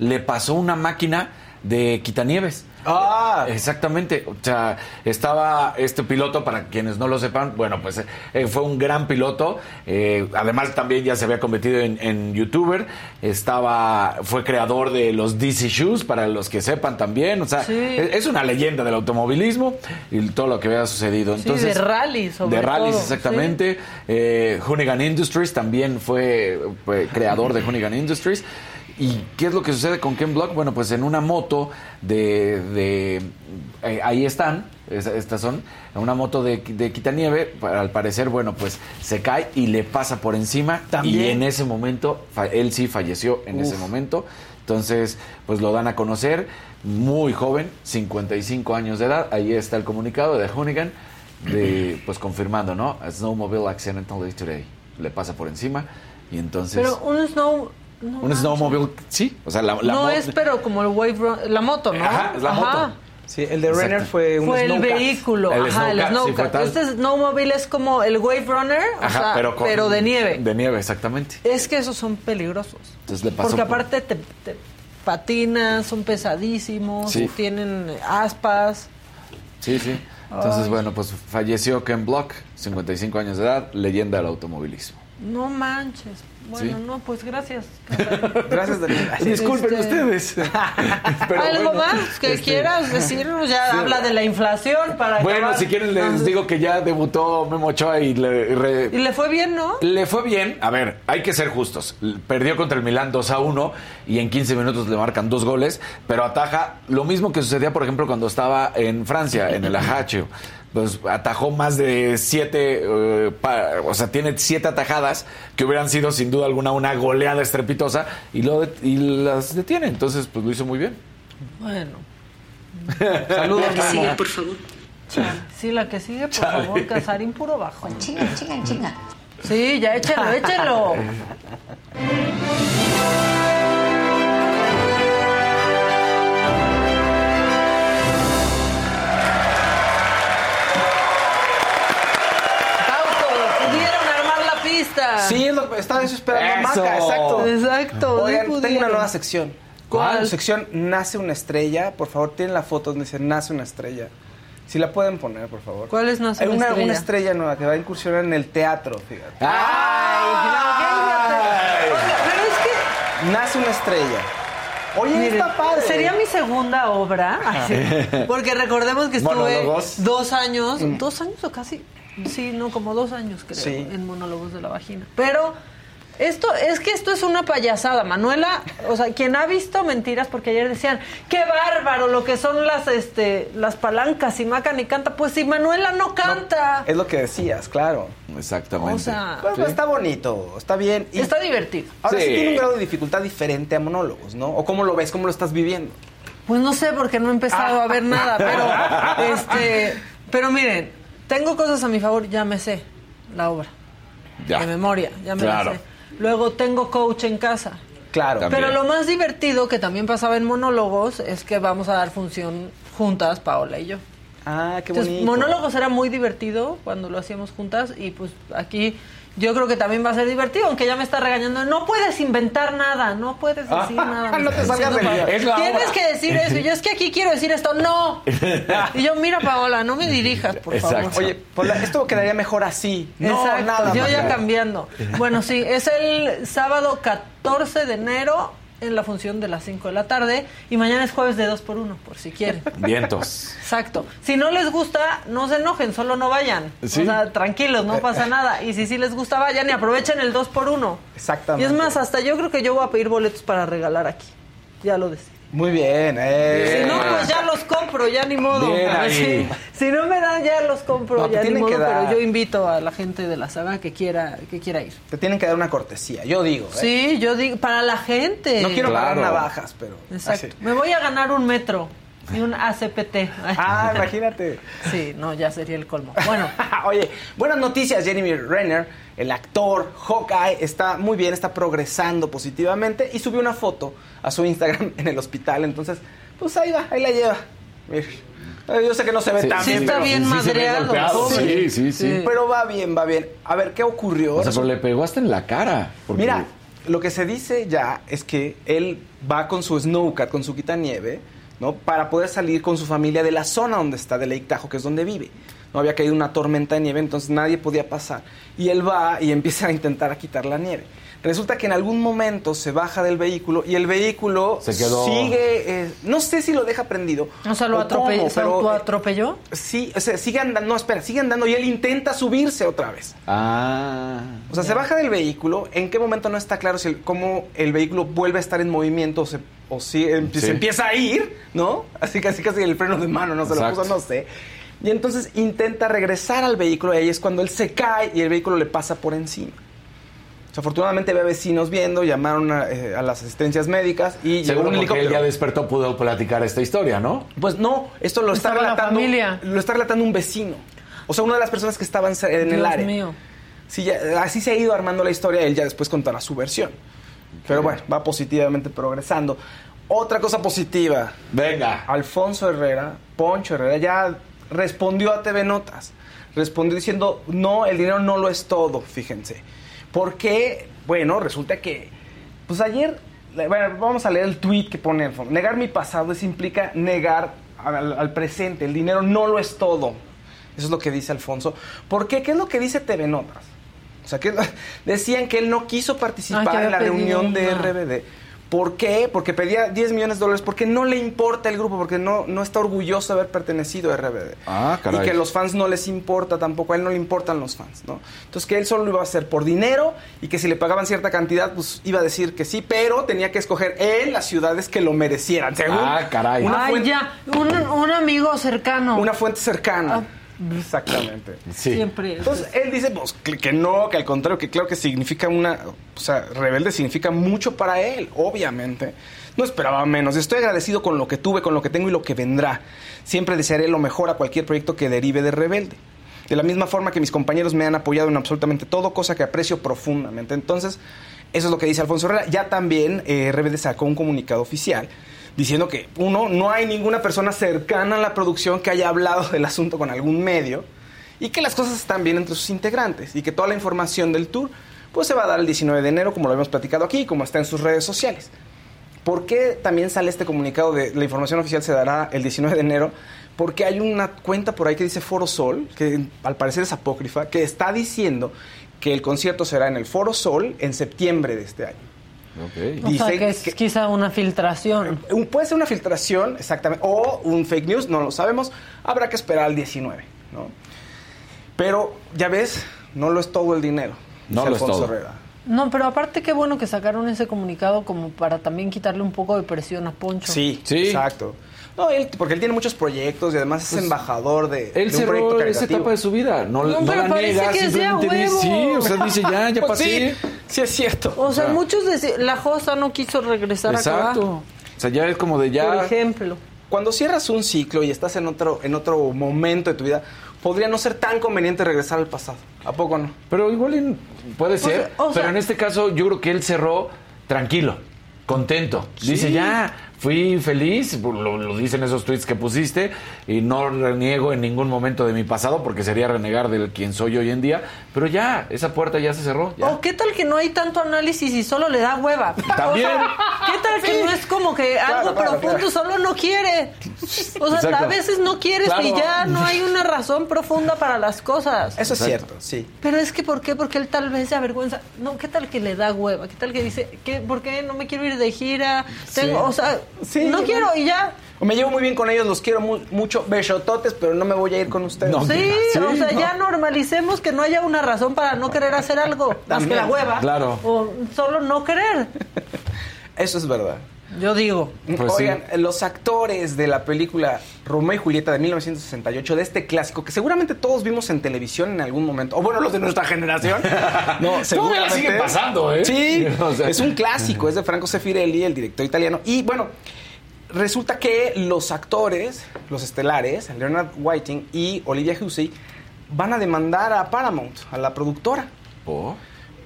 le pasó una máquina de quitanieves Ah, Exactamente, o sea, estaba este piloto, para quienes no lo sepan, bueno, pues eh, fue un gran piloto, eh, además también ya se había convertido en, en youtuber, estaba, fue creador de los DC Shoes, para los que sepan también, o sea, Sí. es, es una leyenda del automovilismo y todo lo que había sucedido. Sí, Entonces, de sobre De rallies, todo, exactamente. Eh, Hoonigan Industries también fue, fue creador de Hoonigan Industries. ¿Y qué es lo que sucede con Ken Block? Bueno, pues en una moto de... de- eh, ahí están, es- estas son, en una moto de, de quitanieve, al parecer, bueno, pues se cae y le pasa por encima. Y ¿También? en ese momento, él sí falleció en ese momento. Entonces, pues lo dan a conocer, muy joven, 55 años de edad. Ahí está el comunicado de Hoonigan, de, pues confirmando, ¿no? A snowmobile accidentally today. Le pasa por encima y entonces... Pero un snow... no un snowmobile, sí, o sea, la, la no es, pero como el wave run- la moto, ¿no? Ajá, es la moto. sí, el de Exacto. Renner fue un Fue el vehículo, El ajá, el snowcat, sí, este snowmobile es como el wave runner, o Ajá, sea, pero, pero, con- de nieve. De nieve, exactamente. Es que esos son peligrosos. Entonces le pasó Porque por- aparte te, te patinas, son pesadísimos, Sí. tienen aspas. Sí, sí. Entonces, bueno, pues falleció Ken Block, 55 años de edad, leyenda del automovilismo. No manches. Bueno, Sí. no, pues gracias. Gracias, Daniel. Disculpen Este- ustedes. Pero ¿Algo bueno, más que este, quieras decirnos? Ya sí. habla de la inflación para Bueno, acabar. si quieren les digo que ya debutó Memo Ochoa y le, re- Y le fue bien, ¿no? Le fue bien, a ver, hay que ser justos. Perdió contra el Milán 2 a 1 y en 15 minutos le marcan dos goles, pero ataja lo mismo que sucedía, por ejemplo, cuando estaba en Francia, en el Ajaccio. Pues atajó más de siete, eh, pa- o sea, tiene siete atajadas que hubieran sido sin duda alguna una goleada estrepitosa y, lo de- y las detiene. Entonces, pues lo hizo muy bien. Bueno. Saludos, La que sigue, por favor. Sí, la que sigue, por Chale. favor, Casarín puro bajo. Chinga, chinga, chinga. Sí, ya échelo, échelo. Sí, es lo- estaba eso esperando. Maca, exacto. Exacto. sí Oigan, tengo pudieron. una nueva sección. ¿Cuál? Sección Nace una estrella. Por favor, tienen la foto donde dice Nace una estrella. Si la pueden poner, por favor. ¿Cuál es Nace una una, estrella? una estrella nueva que va a incursionar en el teatro, fíjate. Ay, Oiga, pero es que Nace una estrella. Oye, Miren, está padre. Sería mi segunda obra. así, porque recordemos que estuve Monólogos. dos años, dos años o casi, sí, no, como dos años creo, Sí. en monólogos de la vagina. Pero esto, es que esto es una payasada, Manuela. O sea, quien ha visto mentiras, porque ayer decían, qué bárbaro lo que son las, este, las palancas y Maca ni canta. Pues si Manuela no canta. Es lo que decías, claro. Exactamente. o sea, Bueno, pues está bonito, está bien. Y está divertido. ahora sí. Sí. tiene un grado de dificultad diferente a monólogos, ¿no? ¿O cómo lo ves? ¿Cómo lo estás viviendo? Pues no sé porque no he empezado a ver nada, pero este, pero miren, tengo cosas a mi favor, ya me sé la obra. Ya. De memoria, ya me Claro. la sé. Luego tengo coach en casa. Claro. También. Pero lo más divertido que también pasaba en monólogos es que vamos a dar función juntas, Paola y yo. Ah, qué Entonces, bonito. monólogos era muy divertido cuando lo hacíamos juntas y pues aquí yo creo que también va a ser divertido, aunque ya me está regañando. No puedes inventar nada, no puedes decir nada. no te salgas del Tienes obra. que decir eso. Y yo es que aquí quiero decir esto. No. Y yo, mira, Paola, no me dirijas, por Exacto. favor. Oye, Paula, esto quedaría mejor así. No, Exacto, nada yo ya cambiando. Bueno, sí, es el sábado 14 de enero en la función de las 5 de la tarde y mañana es jueves de 2 por 1 por si quieren. Vientos. Exacto. Si no les gusta, no se enojen, solo no vayan. Sí. O sea, tranquilos, no pasa nada. Y si sí les gusta, vayan y aprovechen el 2 por 1 Exactamente. Y es más, hasta yo creo que yo voy a pedir boletos para regalar aquí. Ya lo decidí. Muy bien, eh. Si no, pues ya los compro, ya ni modo. Bien ahí. Sí. Si no me dan, ya los compro, No, ya ni modo. que dar. Pero yo invito a la gente de la saga que quiera, que quiera ir. Te tienen que dar una cortesía, yo digo. ¿eh? Sí, yo digo, para la gente. No quiero pagar navajas, pero. Exacto. así. Me voy a ganar un metro y un ACPT. Ah, imagínate. Sí, no, ya sería el colmo. Bueno, Oye, buenas noticias, Jeremy Renner, el actor Hawkeye, está muy bien, está progresando positivamente y subió una foto a su Instagram en el hospital, entonces, pues ahí va, ahí la lleva. Mira, Yo sé que no se ve Sí, tan sí bien, está pero, bien sí madreado. joven. sí, sí, sí. pero va bien, va bien. A ver, ¿qué ocurrió? O sea, pero le pegó hasta en la cara. porque- Mira, lo que se dice ya es que él va con su snowcat, con su quitanieve, ¿no? Para poder salir con su familia de la zona donde está, de Lake Tahoe, que es donde vive. No había caído una tormenta de nieve, entonces nadie podía pasar. Y él va y empieza a intentar a quitar la nieve. Resulta que en algún momento se baja del vehículo y el vehículo Se quedó- sigue, eh, no sé si lo deja prendido. o sea, lo o atropelló. cómo, ¿Se pero, eh, autoatropelló? Sí, o sea, sigue andando, no, espera, sigue andando y él intenta subirse otra vez. Ah. O sea, se baja del vehículo. ¿En qué momento no está claro si el- cómo el vehículo vuelve a estar en movimiento o, se, o si em- Sí. se empieza a ir, ¿no? Así casi casi el freno de mano, no se lo puso, no sé. Y entonces intenta regresar al vehículo y ahí es cuando él se cae y el vehículo le pasa por encima. O sea, afortunadamente había vecinos viendo, llamaron a, eh, a las asistencias médicas y llegó Seguro un porque él helicóptero. ya despertó, pudo platicar esta historia, ¿no? Pues no, esto lo está relatando. familia. Lo está relatando un vecino. O sea, una de las personas que estaban en el área. mío. Sí, ya- así se ha ido armando la historia, él ya después contará su versión. Pero bueno, va positivamente progresando. Otra cosa positiva, Venga. Alfonso Herrera, Poncho Herrera, ya respondió a TV Notas. Respondió diciendo, no, el dinero no lo es todo, fíjense. Porque, bueno, resulta que, pues ayer, bueno, vamos a leer el tweet que pone Alfonso. Negar mi pasado eso implica negar al, al presente, el dinero no lo es todo. Eso es lo que dice Alfonso. ¿Por qué? ¿Qué es lo que dice TV Notas? O sea, que decían que él no quiso Ah, participar en la reunión de RBD. ¿Por qué? Porque pedía 10 millones de dólares, porque no le importa el grupo, porque no, no está orgulloso de haber pertenecido a RBD. Ah, caray. Y que a los fans no les importa tampoco, a él no le importan los fans, ¿no? Entonces que él solo lo iba a hacer por dinero y que si le pagaban cierta cantidad, pues iba a decir que sí, pero tenía que escoger él las ciudades que lo merecieran, según Ah, caray. Una, Ay, fuente, ya. Un, un amigo cercano. una fuente cercana. Ah. Exactamente. Sí. Siempre. Entonces él dice pues, que no, que al contrario, que claro que significa una. O sea, rebelde significa mucho para él, obviamente. No esperaba menos. Estoy agradecido con lo que tuve, con lo que tengo y lo que vendrá. Siempre desearé lo mejor a cualquier proyecto que derive de rebelde. De la misma forma que mis compañeros me han apoyado en absolutamente todo, cosa que aprecio profundamente. Entonces, eso es lo que dice Alfonso Herrera. Ya también eh, Rebelde sacó un comunicado oficial diciendo que, uno, no hay ninguna persona cercana a la producción que haya hablado del asunto con algún medio y que las cosas están bien entre sus integrantes y que toda la información del tour pues se va a dar el 19 de enero, como lo habíamos platicado aquí, como está en sus redes sociales. ¿Por qué también sale este comunicado de la información oficial se dará el 19 de enero? Porque hay una cuenta por ahí que dice Foro Sol, que al parecer es apócrifa, que está diciendo que el concierto será en el Foro Sol en septiembre de este año. Ok. o sea, que es que- quizá una filtración. Un- Puede ser una filtración, exactamente, o un fake news, no lo sabemos. Habrá que esperar al 19, ¿no? Pero, ya ves, no lo es todo el dinero. No lo es Alfonso todo. Herrera. No, pero aparte qué bueno que sacaron ese comunicado como para también quitarle un poco de presión a Poncho. Sí, Sí. exacto. No, él, porque él tiene muchos proyectos y además es embajador de, Él de un proyecto cerró esa etapa de su vida. No, No, no pero la parece niega, que sea simplemente dice, huevo. sí, o sea, dice ya, ya Pues pasé. sí, sí es cierto. O sea, sea, muchos decían, la Josa no quiso regresar Exacto. acá. O sea, ya es como de Por ya. ejemplo. Cuando cierras un ciclo y estás en otro, en otro momento de tu vida, podría no ser tan conveniente regresar al pasado. ¿A poco no? Pero igual en- puede ser. sea, o sea- pero en este caso, yo creo que él cerró tranquilo, contento. Dice, ya, fui feliz, lo, lo dicen esos tweets que pusiste, y no reniego en ningún momento de mi pasado, porque sería renegar de quien soy hoy en día. Pero ya, esa puerta ya se cerró. ya. O qué tal que no hay tanto análisis y solo le da hueva. También. O sea, ¿Qué tal que no es como que algo claro, profundo claro. solo no quiere? O sea, Exacto. a veces no quieres Claro. y ya no hay una razón profunda para las cosas. Eso es Exacto. cierto, sí. Pero es que, ¿por qué? Porque él tal vez se avergüenza. No, ¿qué tal que le da hueva? ¿Qué tal que dice, ¿qué, ¿por qué no me quiero ir de gira? Tengo, o sea, Sí, no quiero y ya. O me llevo muy bien con ellos, los quiero mu- mucho, besototes, pero no me voy a ir con ustedes. No. Sí, Sí, o sea, no. ya normalicemos que no haya una razón para no querer hacer algo, más que la hueva. Claro. O solo no querer. Eso es verdad. Yo digo. Pues sí. Oigan, los actores de la película Romeo y Julieta de 1968, de este clásico, que seguramente todos vimos en televisión en algún momento, o bueno, los de nuestra generación. No, seguramente. sigue pasando, ¿eh? Sí, O sea. es un clásico, es de Franco Sefirelli, el director italiano. Y bueno, resulta que los actores, los estelares, Leonard Whiting y Olivia Hussey, van a demandar a Paramount, a la productora Oh.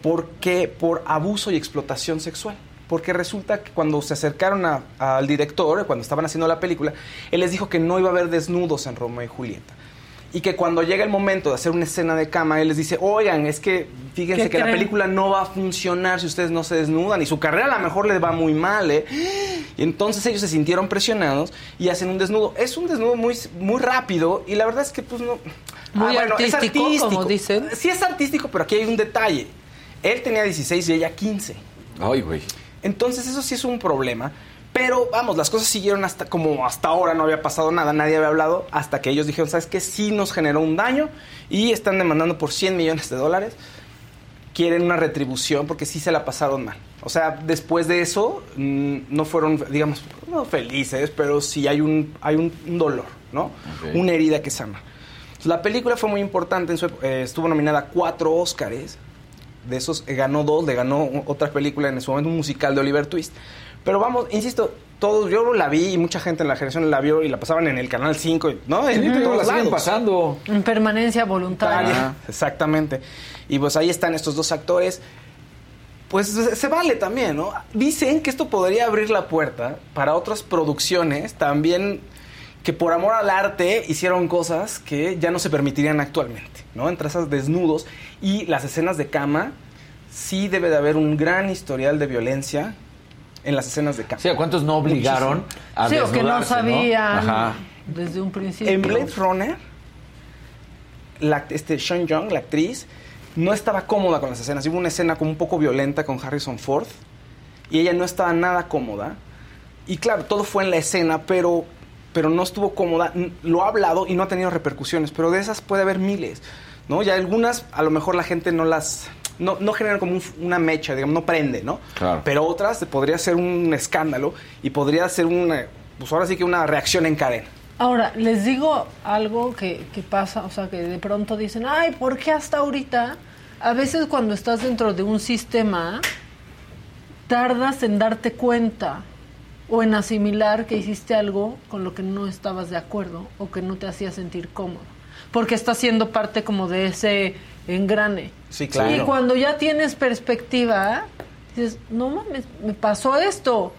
porque por abuso y explotación sexual. Porque resulta que cuando se acercaron a- al director, cuando estaban haciendo la película, él les dijo que no iba a haber desnudos en Romeo y Julieta. Y que cuando llega el momento de hacer una escena de cama, él les dice, oigan, es que fíjense ¿Qué que la película no va a funcionar si ustedes no se desnudan y su carrera a lo mejor les va muy mal, ¿eh? Y entonces ellos se sintieron presionados y hacen un desnudo. Es un desnudo muy, muy rápido y la verdad es que pues no... Muy es artístico, como dicen. Sí es artístico, pero aquí hay un detalle. Él tenía 16 y ella 15. Ay, güey. Entonces eso sí es un problema. Pero vamos, las cosas siguieron hasta como hasta ahora no había pasado nada, nadie había hablado, hasta que ellos dijeron, ¿sabes qué? Sí nos generó un daño y están demandando por 100 millones de dólares. Quieren una retribución porque sí se la pasaron mal. O sea, después de eso mm, no fueron, digamos, no felices, pero sí hay un, hay un, un dolor, ¿no? Una herida que sana. La película fue muy importante, en su eh, estuvo nominada a cuatro Óscares. De esos eh, ganó dos, le ganó otra película en su momento, un musical de Oliver Twist. Pero vamos, insisto, todos, yo la vi y mucha gente en la generación la vio y la pasaban en el canal 5, ¿no? En Sí, todos la siguen pasando. En permanencia voluntaria. Exactamente. Y pues ahí están estos dos actores. Pues se se vale también, ¿no? Dicen que esto podría abrir la puerta para otras producciones también que por amor al arte hicieron cosas que ya no se permitirían actualmente, ¿no? Entre esas desnudos y las escenas de cama, sí debe de haber un gran historial de violencia en las escenas de cama. Sí, ¿a cuántos no obligaron a Sí, o que no sabían Ajá. desde un principio. En Blade Runner, la, este, Sean Young, la actriz, no estaba cómoda con las escenas. Hubo una escena como un poco violenta con Harrison Ford y ella no estaba nada cómoda. Y claro, todo fue en la escena, pero, pero no estuvo cómoda. Lo ha hablado y no ha tenido repercusiones, pero de esas puede haber miles. ¿no? Y algunas, a lo mejor la gente no las... No, no generan como un- una mecha, digamos, no prende, ¿no? Claro. Pero otras podría ser un escándalo y podría ser una... Pues ahora sí que una reacción en cadena. Ahora, les digo algo que, que pasa, o sea, que de pronto dicen, ay, ¿por qué hasta ahorita? A veces cuando estás dentro de un sistema, tardas en darte cuenta o en asimilar que hiciste algo con lo que no estabas de acuerdo o que no te hacía sentir cómodo. Porque estás siendo parte como de ese engrane. Sí, claro. Y cuando ya tienes perspectiva, dices, no mames, me pasó esto.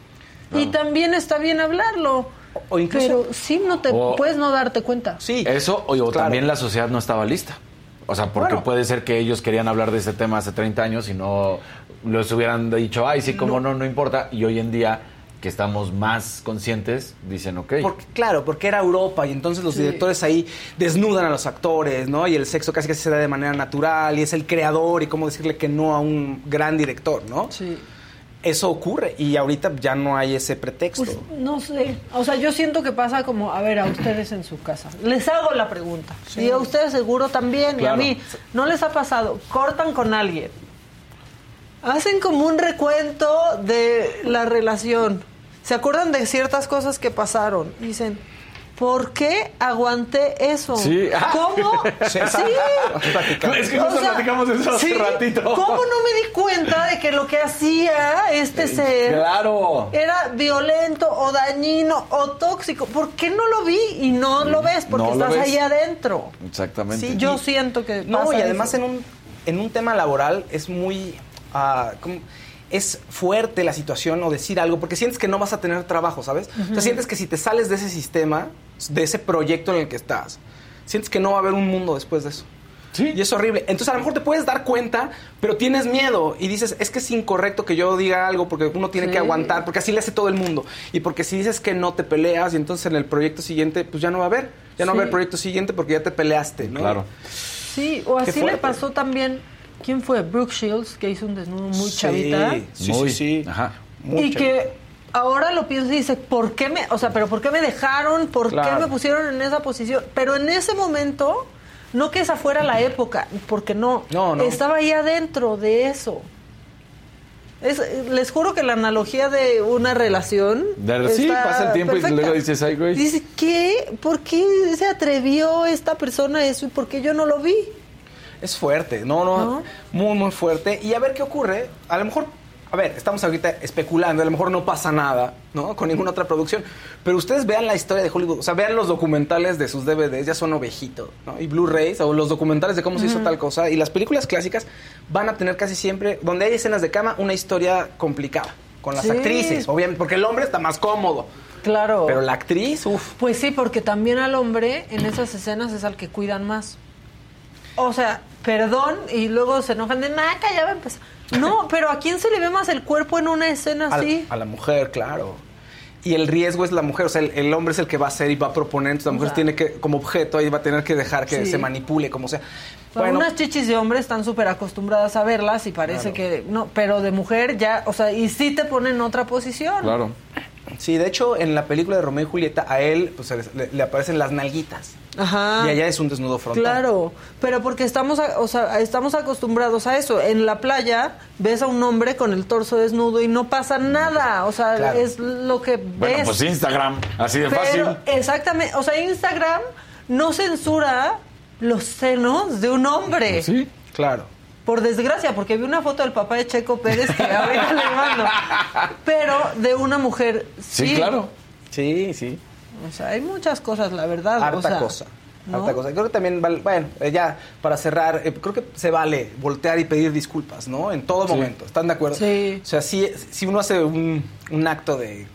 Y también está bien hablarlo. O incluso- Pero sí, no te O- puedes no darte cuenta. Sí. Eso, o, o Claro. también la sociedad no estaba lista. O sea, porque Bueno. puede ser que ellos querían hablar de este tema hace 30 años y no les hubieran dicho, ay, sí, como no, no, importa. Y hoy en día, que estamos más conscientes, dicen, ok. Porque, claro, porque era Europa y entonces los Sí. directores ahí desnudan a los actores, ¿no? Y el sexo casi que se da de manera natural y es el creador y cómo decirle que no a un gran director, ¿no? Sí. Eso ocurre y ahorita ya no hay ese pretexto. Pues no sé. O sea, yo siento que pasa como, a ver, a ustedes en su casa. Les hago la pregunta. Y a ustedes seguro también. Claro. Y a mí, ¿no les ha pasado? Cortan con alguien. Hacen como un recuento de la relación. Se acuerdan de ciertas cosas que pasaron. Dicen, ¿por qué aguanté eso? Sí. ¿Cómo? Sí. sí. Es que justo platicamos de eso hace ratito. ¿Cómo no me di cuenta de que lo que hacía este ser Claro. era violento o dañino o tóxico? ¿Por qué no lo vi y no lo ves? Porque No estás ves. ahí adentro. Exactamente. Sí, yo siento que No, pasa y además eso. en un, en un tema laboral es muy... como- es fuerte la situación o decir algo porque sientes que no vas a tener trabajo, ¿sabes? O sea, sientes que si te sales de ese sistema, de ese proyecto en el que estás, sientes que no va a haber un mundo después de eso. Sí. Y es horrible. Entonces a lo mejor te puedes dar cuenta, pero tienes miedo y dices, es que es incorrecto que yo diga algo porque uno tiene Sí. que aguantar, porque así le hace todo el mundo. Y porque si dices que no te peleas y entonces en el proyecto siguiente, pues ya no va a haber. Ya no va a haber proyecto siguiente porque ya te peleaste, ¿no? Claro. Sí, o así le pasó también. ¿Quién fue? Brooke Shields, que hizo un desnudo muy Sí, chavita. Sí, Muy. sí, sí. Ajá. Muy y chavita. que ahora lo pienso y dice, ¿por qué me, o sea, pero por qué me dejaron? ¿Por qué me pusieron en esa posición? Pero en ese momento, no que esa fuera la época, porque no, No, no. estaba ahí adentro de eso. Es, les juro que la analogía de una relación. De- sí, pasa el tiempo y luego dices, "Ay, güey". Dices, ¿qué? ¿Por qué se atrevió esta persona a eso y por qué yo no lo vi? Es fuerte, no, no, ¿No? muy, muy fuerte. Y a ver qué ocurre. A lo mejor, a ver, estamos ahorita especulando, a lo mejor no pasa nada, ¿no? Con ninguna otra producción. Pero ustedes vean la historia de Hollywood, o sea, vean los documentales de sus DVDs, ya son ovejito, ¿no? Y Blu-rays, o los documentales de cómo se hizo tal cosa. Y las películas clásicas van a tener casi siempre, donde hay escenas de cama, una historia complicada. Con las Sí. actrices, obviamente, porque el hombre está más cómodo. Claro. Pero la actriz, uff. Pues sí, porque también al hombre en esas escenas es al que cuidan más. O sea, perdón, y luego se enojan de, nada, ya va a empezar. No, pero ¿a quién se le ve más el cuerpo en una escena A, así? a la mujer, claro. Y el riesgo es la mujer, o sea, el, el hombre es el que va a hacer y va a proponer, entonces la mujer sea. tiene que, como objeto, ahí va a tener que dejar que Sí. se manipule, como sea. O sea, unas chichis de hombre están súper acostumbradas a verlas y parece que no, pero de mujer ya, o sea, y sí te ponen en otra posición. Claro. Sí, de hecho, en la película de Romeo y Julieta, a él pues, se le, le aparecen las nalguitas. Ajá. Y allá es un desnudo frontal. Claro, pero porque estamos, a- o sea, estamos acostumbrados a eso. En la playa ves a un hombre con el torso desnudo y no pasa nada. O sea, Claro. es lo que Bueno, ves. pues Instagram, así de Pero, fácil. exactamente, o sea, Instagram no censura los senos de un hombre. Sí. Claro. Por desgracia, porque vi una foto del papá de Checo Pérez que ahorita le mando. Pero de una mujer, sí. Sí, claro. Sí, sí. O sea, hay muchas cosas, la verdad. Harta o sea, cosa. ¿no? Harta cosa. Creo que también, vale- bueno, eh, ya para cerrar, eh, creo que se vale voltear y pedir disculpas, ¿no? En todo Sí. momento. ¿Están de acuerdo? Sí. O sea, si, si uno hace un, un acto de,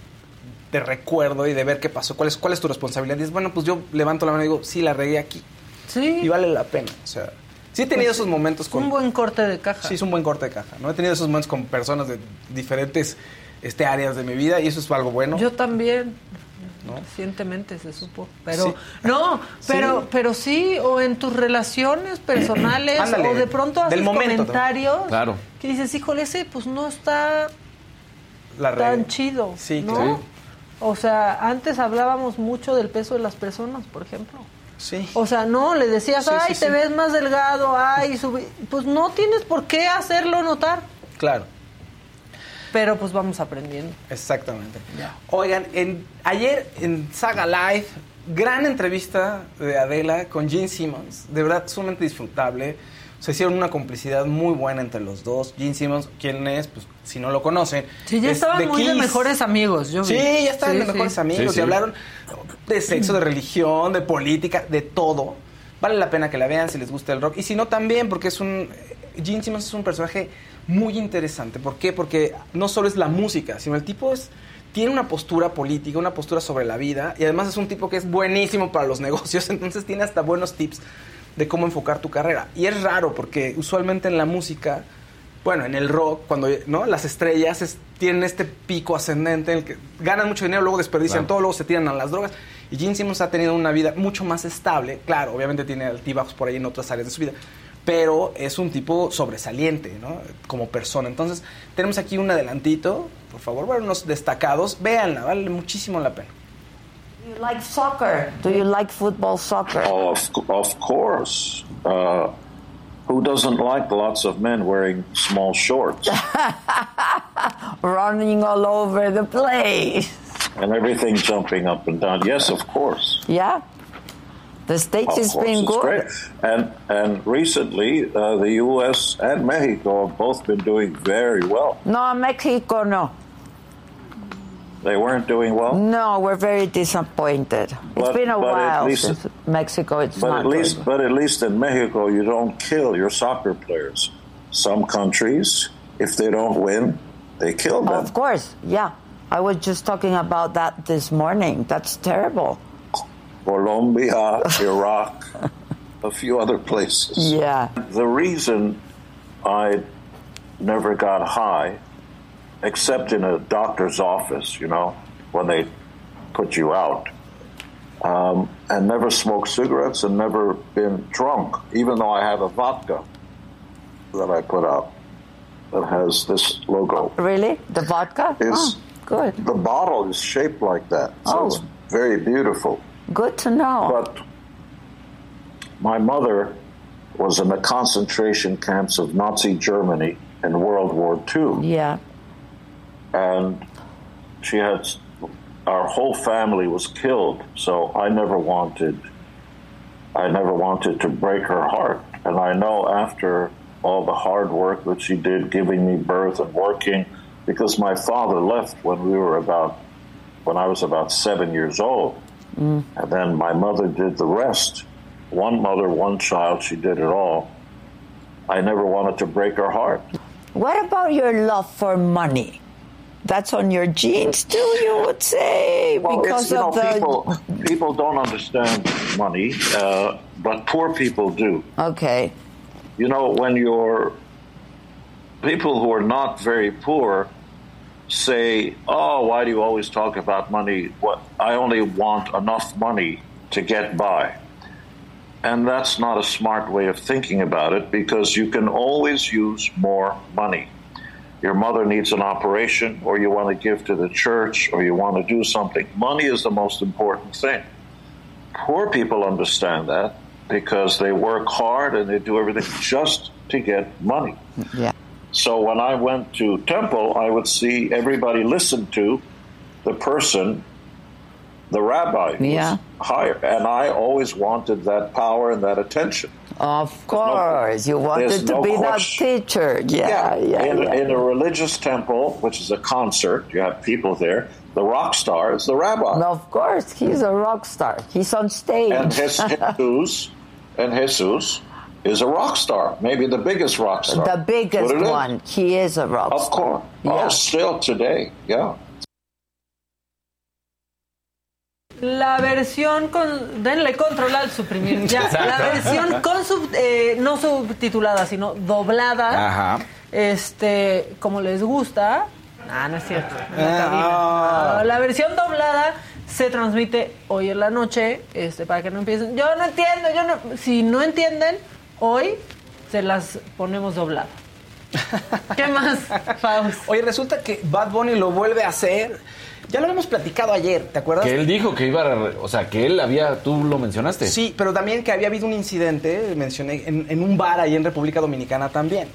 de recuerdo y de ver qué pasó, cuál es, cuál es tu responsabilidad, dices, bueno, pues yo levanto la mano y digo, sí, la regué aquí. Sí. Y vale la pena. O sea, sí he tenido esos momentos Es con. un buen corte de caja. Sí, es un buen corte de caja. ¿no? He tenido esos momentos con personas de diferentes este, áreas de mi vida y eso es algo bueno. Yo también. ¿No? Recientemente se supo. Pero, Sí. no, pero, Sí. pero sí, o en tus relaciones personales, Ándale, o de pronto haces momento comentarios Claro. que dices, híjole, ese pues no está la tan chido. Sí, ¿no? claro. O sea, antes hablábamos mucho del peso de las personas, por ejemplo. Sí. O sea, no, le decías, Sí, ay, sí, te sí. ves más delgado, ay, subi-". pues no tienes por qué hacerlo notar. Claro. Pero pues vamos aprendiendo. Exactamente. Oigan, en, ayer en Saga Live, gran entrevista de Adela con Gene Simmons. De verdad, sumamente disfrutable. Se hicieron una complicidad muy buena entre los dos. Gene Simmons, ¿quién es? Pues si no lo conocen. Sí, ya es estaban The muy de mejores amigos. Yo Sí, vi. ya estaban Sí, de sí. mejores amigos Sí, sí. y hablaron de sexo, de religión, de política, de todo. Vale la pena que la vean si les gusta el rock. Y si no, también, porque es un. Gene Simmons es un personaje muy interesante. ¿Por qué? Porque no solo es la música, sino el tipo es. Tiene una postura política, una postura sobre la vida, y además es un tipo que es buenísimo para los negocios, entonces tiene hasta buenos tips de cómo enfocar tu carrera. Y es raro porque usualmente en la música, bueno, en el rock, cuando ¿no? las estrellas es- tienen este pico ascendente en el que ganan mucho dinero, luego desperdician Claro. todo, luego se tiran a las drogas. Y Gene Simmons ha tenido una vida mucho más estable. Claro, obviamente tiene altibajos por ahí en otras áreas de su vida. Pero es un tipo sobresaliente, ¿no? Como persona. Entonces, tenemos aquí un adelantito. Por favor, bueno, unos destacados. Véanla, vale muchísimo la pena. Do you like soccer? Do you like football soccer? Oh, of, of course. Uh, who doesn't like lots of men wearing small shorts Running all over the place. and everything jumping up and down? Yes, of course. Yeah. The States Of has been good. great. And and recently, uh, the U.S. and Mexico have both been doing very well. No, Mexico, no. They weren't doing well, No, we're very disappointed. It's been a while least- since Mexico. It's but not at least good. but at least in Mexico, you don't kill your soccer players. Some countries, if they don't win, they kill them. Of course, yeah. I was just talking about that this morning. That's terrible. Colombia, Iraq, a few other places. Yeah. The reason I never got high, except in a doctor's office, you know, when they put you out, um, and never smoked cigarettes and never been drunk, even though I have a vodka that I put out that has this logo. Really? The vodka? Is Oh, good. the bottle is shaped like that, so Oh. it's very beautiful. Good to know. But my mother was in the concentration camps of Nazi Germany in World War II. yeah. And she had our whole family was killed. So I never wanted, I never wanted to break her heart. And I know after all the hard work that she did, giving me birth and working, because my father left when we were about, when I was about seven years old, mm. and then my mother did the rest. One mother, one child, she did it all. I never wanted to break her heart. What about your love for money? That's on your genes too, you would say, Well, because it's, you know, of the. people, people don't understand money, uh, but poor people do. Okay. You know, when you're people who are not very poor say, "Oh, why do you always talk about money? What I only want enough money to get by." And that's not a smart way of thinking about it because you can always use more money. Your mother needs an operation, or you want to give to the church, or you want to do something. Money is the most important thing. Poor people understand that because they work hard and they do everything just to get money. Yeah. So when I went to temple, I would see everybody listen to the person, the rabbi, Yeah. higher, and I always wanted that power and that attention. Of course, you wanted to no be that teacher. Yeah, yeah, in, yeah. in a religious temple, which is a concert, you have people there. The rock star is the rabbi, Of course, he's a rock star. He's on stage. and his, Jesus, and Jesus is a rock star, maybe the biggest rock star. the biggest Put it in. one. He is a rock Of star. course. Oh, yeah. Oh, still today, yeah. La versión con. Denle control al suprimir. Ya. La versión con sub, eh, no subtitulada, sino doblada. Ajá. Este, como les gusta. Ah, no es cierto. en la Ah. cabina. No, la versión doblada se transmite hoy en la noche, este, para que no empiecen. Yo no entiendo, yo no. Si no entienden, hoy se las ponemos dobladas. ¿Qué más, Faust? Oye, resulta que Bad Bunny lo vuelve a hacer. Ya lo habíamos platicado ayer, ¿te acuerdas? Que él dijo que iba a... re- O sea, que él había... Tú lo mencionaste. Sí, pero también que había habido un incidente, mencioné, en, en un bar ahí en República Dominicana también.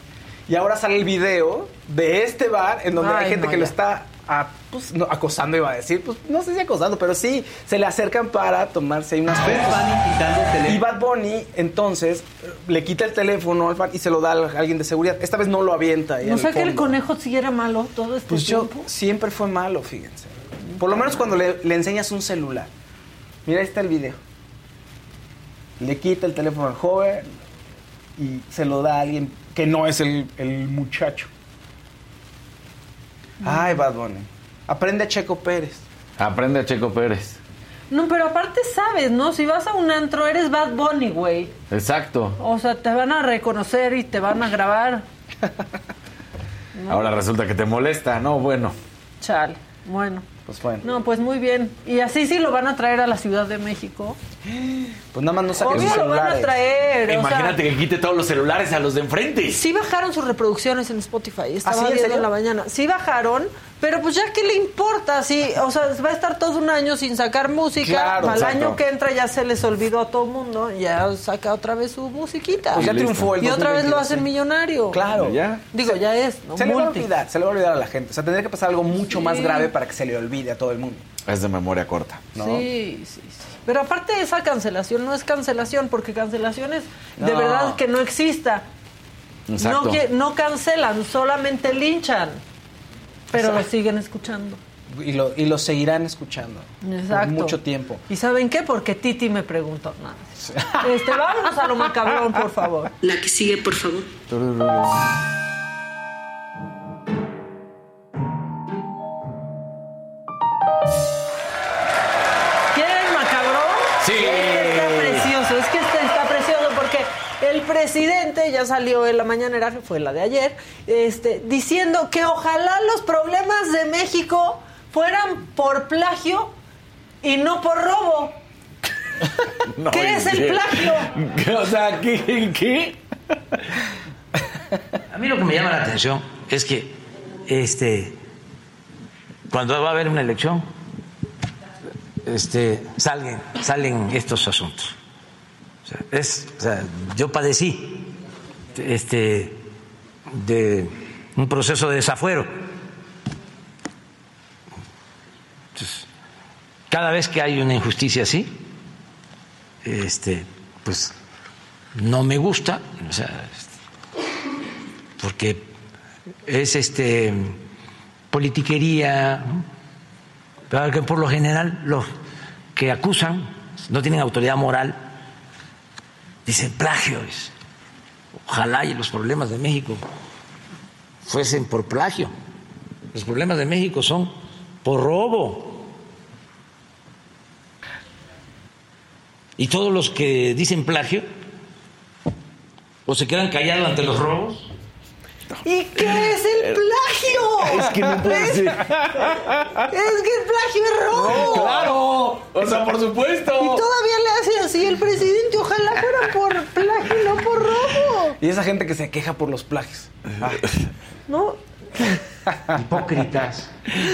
Y ahora sale el video de este bar en donde hay Ay, gente no, que lo está ah, pues, no, acosando, iba a decir. Pues no sé si acosando, pero sí, se le acercan para tomarse ahí unas fotos. Y Bad Bunny, entonces, le quita el teléfono al y se lo da a alguien de seguridad. Esta vez no lo avienta. ¿No sé que el conejo sí era malo todo este Pues yo siempre fue malo, fíjense. Por lo menos cuando le, le enseñas un celular. Mira, ahí está el video. Le quita el teléfono al joven y se lo da a alguien que no es el, el muchacho. Ay, Bad Bunny. Aprende a Checo Pérez. Aprende a Checo Pérez. No, pero aparte sabes, ¿no? Si vas a un antro, eres Bad Bunny, güey. Exacto. O sea, te van a reconocer y te van a grabar. Ahora resulta que te molesta. No, bueno. Chal. Bueno. Pues bueno. No, pues muy bien. Y así sí lo van a traer a la Ciudad de México. Pues nada más no saquen sus Obvio lo van a celulares. traer. o sea, Imagínate que quite todos los celulares a los de enfrente. Sí bajaron sus reproducciones en Spotify. Estaba ¿Ah, sí? ¿En viendo en la mañana. Sí bajaron, pero pues ya qué le importa, sí, o sea, va a estar todo un año sin sacar música. Claro, Al exacto. año que entra ya se les olvidó a todo el mundo, ya saca otra vez su musiquita. Pues ya Listo. triunfó el y otra vez lo 2022, hacen millonario. Claro. Ya. Digo, ya es, ¿no? Se le va a olvidar, se le va a olvidar a la gente. O sea, tendría que pasar algo mucho más grave para que se le olvide a todo el mundo. Es de memoria corta. ¿no? Sí, sí, sí. Pero aparte esa cancelación no es cancelación, porque cancelación es de No. verdad que no exista. Exacto. No, que- no cancelan, solamente linchan. Pero lo siguen escuchando. Y lo, y lo seguirán escuchando. Exacto. Por mucho tiempo. ¿Y saben qué? Porque Titi me preguntó. Nada. Este, vámonos a lo macabrón, por favor. La que sigue, por favor. Presidente ya salió en la mañanera, que fue la de ayer, este, diciendo que ojalá los problemas de México fueran por plagio y no por robo. No, ¿Qué ¿y es el plagio? ¿Qué? O sea, ¿qué? ¿Qué? A mí lo que me llama la atención es que este cuando va a haber una elección este salen salen estos asuntos. Es, o sea, yo padecí este de un proceso de desafuero Entonces, cada vez que hay una injusticia así, este, pues no me gusta, o sea, porque es este politiquería, ¿no? por lo general los que acusan no tienen autoridad moral, dicen plagio. es- Ojalá y los problemas de México fuesen por plagio. Los problemas de México son por robo. Y todos los que dicen plagio o se quedan callados ante los robos. ¿Y qué es el plagio? Es que no puede ser. Es que el plagio es robo. ¡Claro! O sea, por supuesto. Y todavía le así el presidente. Ojalá fuera por plagio, no por robo. Y esa gente que se queja por los plagios. Ah, No, Hipócritas.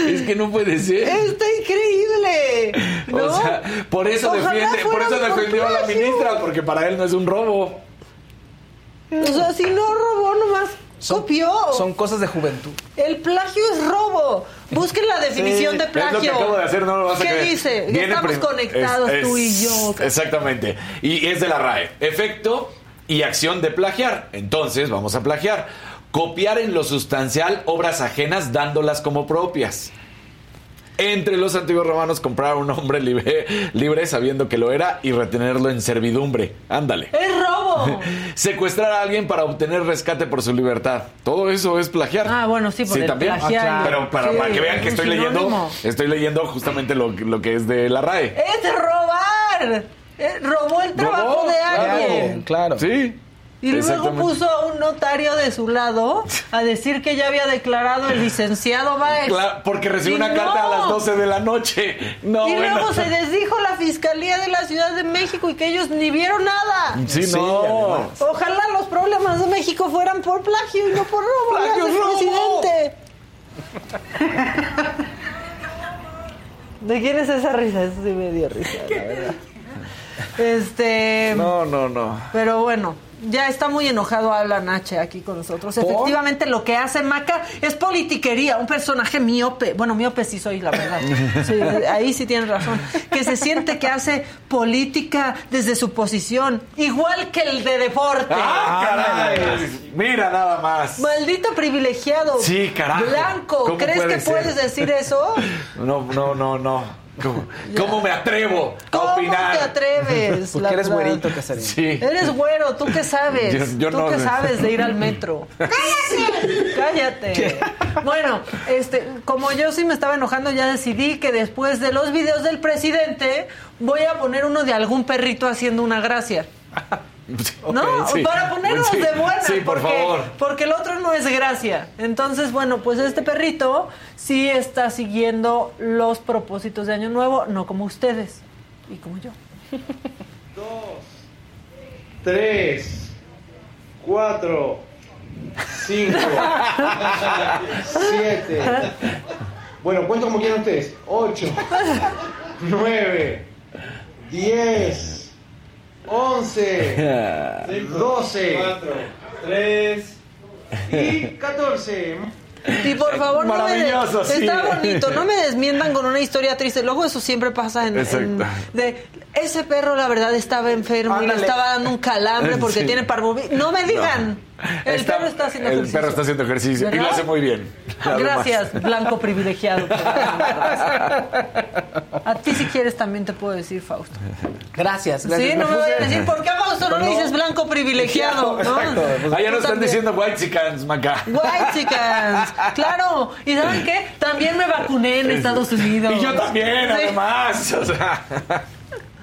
Es que no puede ser. está increíble. ¿no? O sea, por eso Ojalá defiende, por eso por defendió a la ministra, porque para él no es un robo. O sea, si no robó, nomás copió. Son cosas de juventud. El plagio es robo. Busquen la definición Sí, de Es lo que plagio. acabo de hacer, no lo vas a ¿Qué creer. dice? Viene Estamos conectados es- tú y yo. Exactamente. Y es de la RAE. Efecto y acción de plagiar. Entonces, vamos a plagiar. Copiar en lo sustancial obras ajenas dándolas como propias. Entre los antiguos romanos, comprar a un hombre libre, libre sabiendo que lo era y retenerlo en servidumbre. Ándale. Es robo. Secuestrar a alguien para obtener rescate por su libertad. Todo eso es plagiar. Ah, bueno, sí, por el también. plagiar. Ah, Pero para, Sí, para que vean que estoy leyendo, estoy leyendo justamente lo, lo que es de la RAE. Es robar. Eh, Robó el trabajo Robó, de claro. alguien. Claro. Sí. Y luego puso a un notario de su lado a decir que ya había declarado el licenciado Baez. Claro, porque recibió Y una carta a las 12 de la noche. No, y bueno. luego se desdijo la Fiscalía de la Ciudad de México y que ellos ni vieron nada. Sí, Sí, no. Ojalá los problemas de México fueran por plagio y no por robo. Plagio robo. presidente. ¿De quién es esa risa? Eso sí me dio risa, la verdad. Este. No, no, no. Pero bueno, ya está muy enojado Alan H aquí con nosotros. Efectivamente, lo que hace Maca es politiquería, un personaje miope. Bueno, miope sí soy, la verdad. Sí, ahí sí tienes razón. Que se siente que hace política desde su posición, igual que el de deporte. ¡Ah, caray! Mira nada más. Maldito privilegiado. Sí, carajo. Blanco. ¿Cómo ¿Crees puede que ser? puedes decir eso? No, no, no, no. ¿Cómo, cómo me atrevo a ¿Cómo opinar? te atreves? Porque la eres verdad? güerito, Casarín. Sí. Eres güero, ¿tú qué sabes? Yo- yo ¿Tú no qué sabes de ir al metro? ¡Cállate! ¡Cállate! Bueno, este, como yo sí me estaba enojando, ya decidí que después de los videos del presidente voy a poner uno de algún perrito haciendo una gracia. ¿No? sí. Para ponernos Sí, de buena. sí, por porque, favor. Porque el otro no es gracia. Entonces, bueno, pues este perrito sí está siguiendo los propósitos de Año Nuevo, no como ustedes y como yo. Tres, cuatro, cinco, siete. Bueno, cuento como quieran ustedes. Ocho, nueve, diez, once, doce, tres y catorce. Y por favor, no me des- sí. está bonito, no me desmientan con una historia triste. Luego eso siempre pasa en, en- de ese perro la verdad estaba enfermo y le estaba dando un calambre porque Sí. tiene parvovirus. No me digan. El Está- perro está haciendo El ejercicio. perro está haciendo ejercicio y lo ¿Verdad? hace muy bien. Gracias, blanco privilegiado. A ti si quieres también te puedo decir Fausto. Gracias, gracias. Sí, no me voy a decir, ¿por qué Fausto no le No. dices blanco privilegiado? ¿no? Exacto. Ah, ya Tú nos están también. diciendo white chickens, Maca. White chickens, claro. ¿Y saben qué? También me vacuné en Estados Unidos. Y yo también, Sí, además. O sea,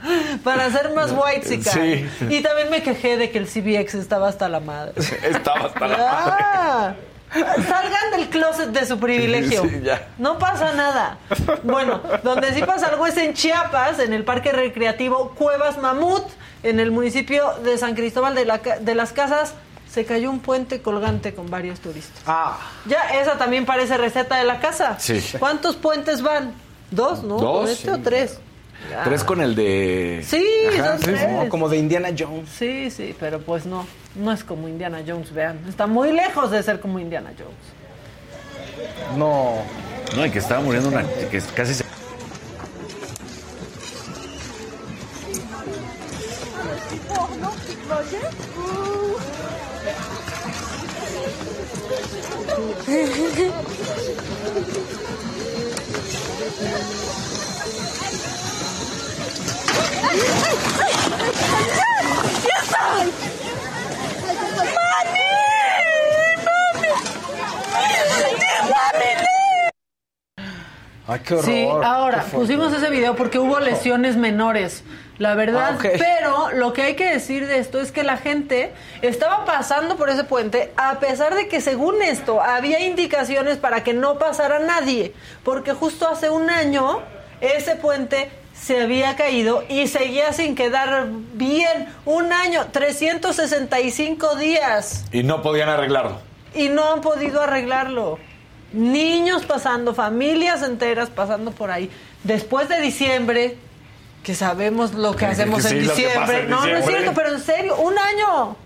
Para ser más white. Sí. Y también me quejé de que el CBX estaba hasta la madre. estaba hasta la madre. Ah, salgan del closet de su privilegio. Sí, ya. No pasa nada. Bueno, donde sí pasa algo es en Chiapas, en el Parque Recreativo Cuevas Mamut, en el municipio de San Cristóbal de, la Ca- de las Casas. Se cayó un puente colgante con varios turistas. Ah, Ya, esa también parece receta de la casa. Sí. ¿Cuántos puentes van? ¿Dos, no? Dos, ¿Con este sí. o tres? Ah. Pero es con el de. Sí, Ajá, como, de Indiana Jones. Sí, sí, pero pues no. No es como Indiana Jones, vean. Está muy lejos de ser como Indiana Jones. No. No, y que estaba muriendo una. que casi se. Ay, qué horror, sí, ahora pusimos ese video porque hubo lesiones menores, la verdad. Ah, pero lo que hay que decir de esto es que la gente estaba pasando por ese puente a pesar de que según esto había indicaciones para que no pasara nadie, porque justo hace un año ese puente se había caído y seguía sin quedar bien. Un año, 365 días Y no podían arreglarlo. y no han podido arreglarlo. Niños pasando, familias enteras pasando por ahí. Después de diciembre, que sabemos lo que hacemos sí, en diciembre. en no, no es cierto, pero en serio, un año.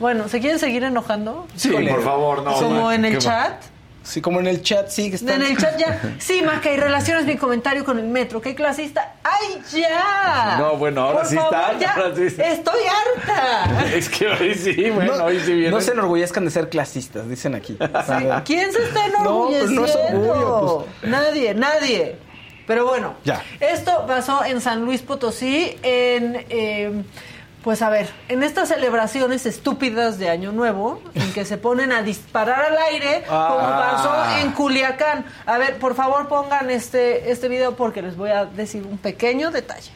Bueno, ¿se quieren seguir enojando? Sí, Híjole. por favor, no. Como man, en el chat. Sí, como en el chat, sí, que están... En el chat ya. Sí, Maca, y relaciones mi comentario con el metro. Qué clasista. ¡Ay, ya! No, bueno, ahora Por sí favor, está, ya. ahora sí está. Estoy harta. Es que hoy sí, bueno, no, hoy sí viene. no se enorgullezcan de ser clasistas, dicen aquí. ¿Quién se está No, pues enorgulleciendo? no es orgullo, Nadie, nadie. Pero bueno, Ya. esto pasó en San Luis Potosí, en, eh, pues a ver, en estas celebraciones estúpidas de Año Nuevo, en que se ponen a disparar al aire, como Ah. pasó en Culiacán. A ver, por favor pongan este, este video porque les voy a decir un pequeño detalle.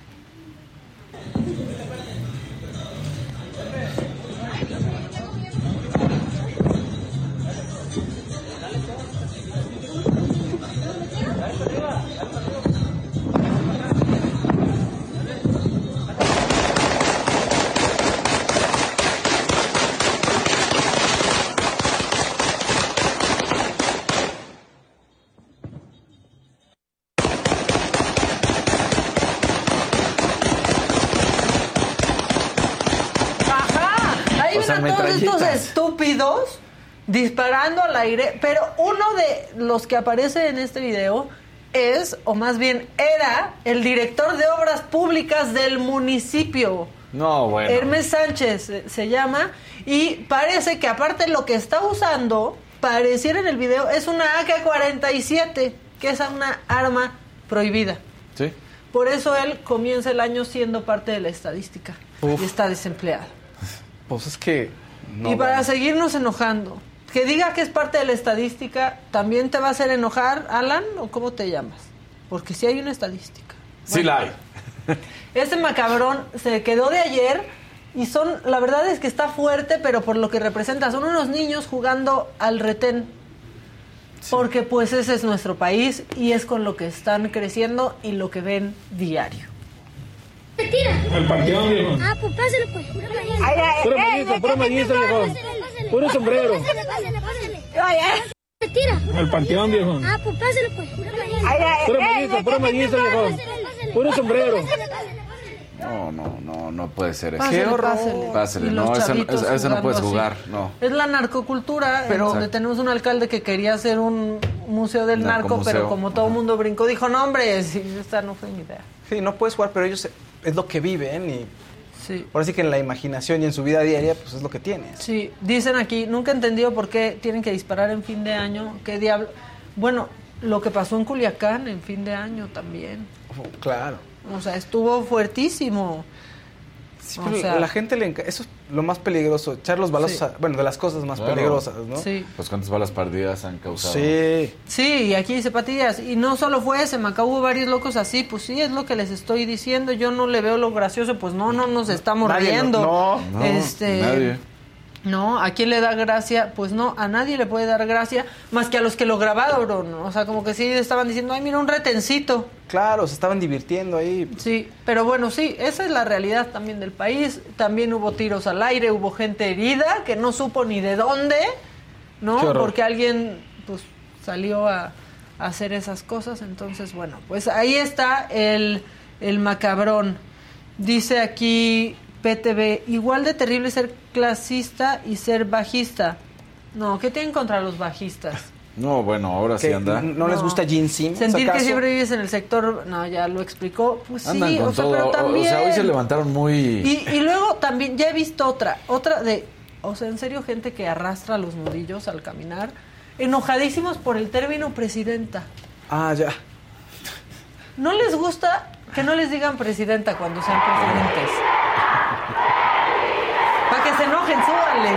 Disparando al aire, pero uno de los que aparece en este video es, o más bien era, el director de obras públicas del municipio. No, bueno. Hermes Sánchez eh, se llama y parece que aparte lo que está usando, pareciera en el video, es una AK-47, que es una arma prohibida. Sí. Por eso él comienza el año siendo parte de la estadística Uf. y está desempleado. Pues es que... no, y para seguirnos enojando, que diga que es parte de la estadística, ¿también te va a hacer enojar, Alan? ¿O cómo te llamas? Porque si hay una estadística. Sí la hay. Este macabrón se quedó de ayer y son, la verdad es que está fuerte, pero por lo que representa, son unos niños jugando al retén. Porque pues ese es nuestro país y es con lo que están creciendo y lo que ven diario. Al panteón, viejo. Ah, pues pásale, pues. Puro mellizo, puro mellizo, viejo. Puro sombrero. Se tira. Al panteón, viejo. Ah, pues pásale, pues. Puro mellizo, puro mellizo, viejo. Puro sombrero. No, no, no, no puede ser eso. Pásele, Qué horror. pásele. Pásele, Y los no, chavitos esa- esa no puedes así. jugar, no. Es la narcocultura, Pero- en donde tenemos un alcalde que quería hacer un museo del narco, Narcomuseo. pero como todo el mundo brincó, dijo, no, hombre, sí, esta no fue mi idea. Sí, no puedes jugar, pero ellos es lo que viven y Sí. ahora sí que en la imaginación y en su vida diaria, pues es lo que tienes. Sí, dicen aquí, nunca he entendido por qué tienen que disparar en fin de año, qué diablo. Bueno, lo que pasó en Culiacán en fin de año también. Claro. O sea, estuvo fuertísimo. Sí, O pero sea- la gente le Eso es lo más peligroso, echar los balazos, Sí. a- bueno, de las cosas más Claro. peligrosas, ¿no? Sí. Pues cuántas balas perdidas han causado. Sí. Sí, y aquí dice Patillas, y no solo fue ese, hubo varios locos así, pues sí, es lo que les estoy diciendo, yo no le veo lo gracioso, pues no, no nos estamos Nadie, riendo. no, no, este, nadie. No, ¿a quién le da gracia? Pues no, a nadie le puede dar gracia, más que a los que lo grabaron, ¿no? o sea, como que sí estaban diciendo, ay, mira, un retencito. Claro, se estaban divirtiendo ahí. Sí, pero bueno, sí, esa es la realidad también del país. También hubo tiros al aire, hubo gente herida que no supo ni de dónde, ¿no? Porque alguien pues salió a, a hacer esas cosas. Entonces, bueno, pues ahí está el, el macabrón. Dice aquí PTV, igual de terrible ser clasista y ser bajista. No, ¿qué tienen contra los bajistas? No, bueno, ahora sí anda. ¿No les gusta Gene Simmons, Sentir que siempre vives en el sector, no, ya lo explicó. Pues Andan sí, con o sea, pero también. O sea, hoy se levantaron muy. Y, y luego también, ya he visto otra, otra de, o sea, en serio, gente que arrastra los nudillos al caminar, enojadísimos por el término presidenta. Ah, ya. ¿No les gusta que no les digan presidenta cuando sean presidentes? Que se enojen, súbanle.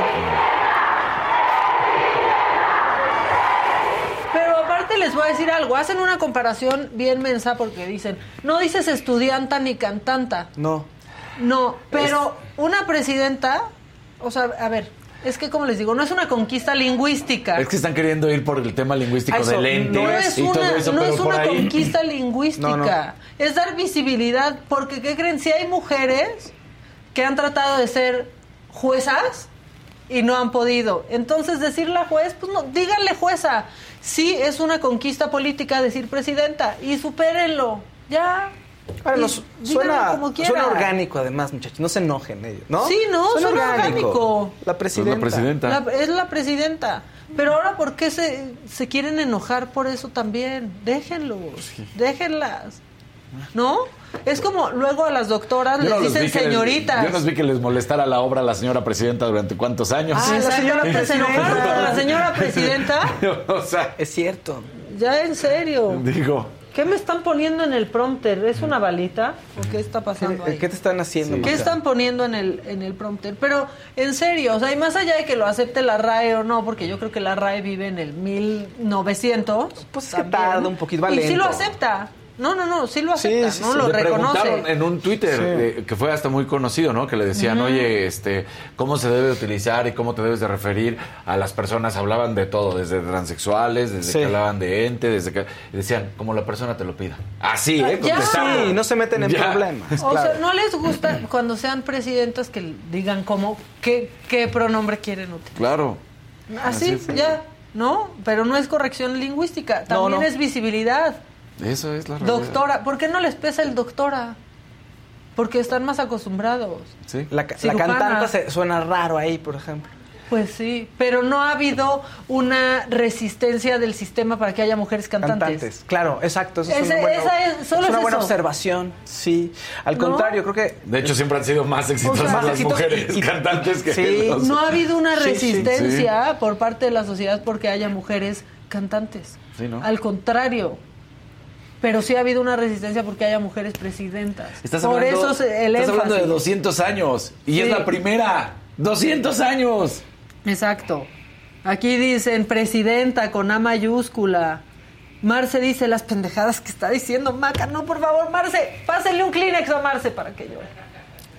Pero aparte les voy a decir algo, hacen una comparación bien mensa porque dicen, no dices estudianta ni cantanta. No. No, pero una presidenta, o sea, a ver, es que como les digo, no es una conquista lingüística. Es que están queriendo ir por el tema lingüístico eso, del ente No es y todo una, eso, no pero es por una ahí. conquista lingüística. No, no. Es dar visibilidad, porque ¿qué creen? Si hay mujeres que han tratado de ser juezas y no han podido. Entonces decirle a juez, pues no, díganle jueza. Sí, es una conquista política decir presidenta y supérenlo. Ya. Ahora, suena, como quiera. suena orgánico además, muchachos. No se enojen ellos, ¿no? Sí, no, suena orgánico. La presidenta. Pues la presidenta. La- es la presidenta. Pero ahora, ¿por qué se, se quieren enojar por eso también? Déjenlos, déjenlas. ¿No? Es como luego a las doctoras Yo les no dicen les- señoritas. yo no vi que les molestara la obra a la señora presidenta durante cuántos años. Ah, la señora se con la señora presidenta. o sea, Es cierto. Ya en serio. digo, ¿Qué me están poniendo en el prompter? ¿Es una balita? ¿O qué está pasando ahí? ¿Qué te están haciendo? ¿Qué están poniendo en el, en el prompter? Pero, en serio, o sea, y más allá de que lo acepte la RAE o no, porque yo creo que la RAE vive en el 1900. Pues es que también. tarda un poquito, va Y sí lento. lo acepta. No, no, no, sí lo acepta, sí, ¿no? sí. Lo le reconoce. preguntaron en un Twitter eh, que fue hasta muy conocido, ¿no? Que le decían, oye, este, ¿cómo se debe utilizar y cómo te debes de referir a las personas? Hablaban de todo, desde transexuales, desde Sí. que hablaban de ente, desde que y decían, como la persona te lo pida. Así, ¿eh? Ya. Sí, no se meten en Ya. problemas. O claro. sea, ¿no les gusta cuando sean presidentas que digan cómo, qué, qué pronombre quieren utilizar? Claro. Así, ya, ¿no? Pero no es corrección lingüística, también no. es visibilidad. Eso es la realidad. Doctora, ¿por qué no les pesa el doctora? Porque están más acostumbrados. Sí. La, cantante se- suena raro ahí, por ejemplo. Pues sí, pero no ha habido una resistencia del sistema para que haya mujeres cantantes. Cantantes. Claro, exacto. Eso es, Ese- un bueno- esa es- solo es una es buena eso. observación. Sí. Al ¿No? contrario, creo que De hecho, siempre han sido más exitosas O sea, las mujeres y- cantantes que Sí. los- No ha habido una Sí, sí, resistencia por parte de la sociedad porque haya mujeres cantantes. Sí, ¿no? Al contrario. Pero sí ha habido una resistencia porque haya mujeres presidentas. Estás por hablando, eso se- el estás hablando de énfasis. 200 años y Sí. es la primera. 200 años. Exacto. Aquí dicen presidenta con A mayúscula. Marce dice las pendejadas que está diciendo Maca. No, por favor, Marce, pásenle un Kleenex a Marce para que yo.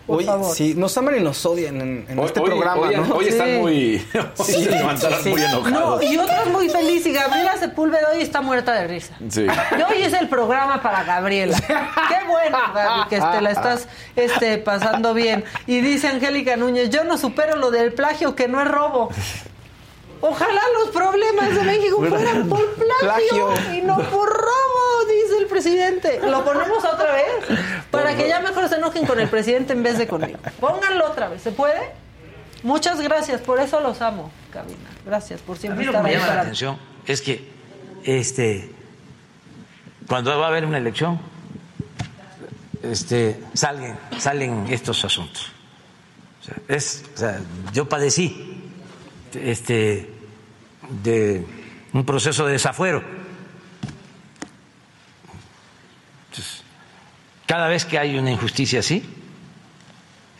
Por Oye, favor. sí, nos aman y nos odian en, en Hoy- este hoy- programa, hoy, ¿no? hoy están Sí. muy. Hoy Sí, se levantarán sí. muy enojados. No, y otros muy feliz. Y Gabriela Sepúlveda hoy está muerta de risa. Sí. Y hoy es el programa para Gabriela. Qué bueno, Gaby, que te la estás este, pasando bien. Y dice Angélica Núñez, yo no supero lo del plagio, que no es robo. Ojalá los problemas de México fueran por plagio, Plagio. y no por robo, dice el presidente. Lo ponemos otra vez para que ya mejor se enojen con el presidente en vez de conmigo. Pónganlo otra vez, ¿se puede? Muchas gracias, por eso los amo, cabina. Gracias por A siempre mí lo que estar me ahí llama la atención es que este, cuando va a haber una elección, este, salen, salen estos asuntos. O sea, es, o sea, yo padecí este, de un proceso de desafuero. Entonces, cada vez que hay una injusticia así,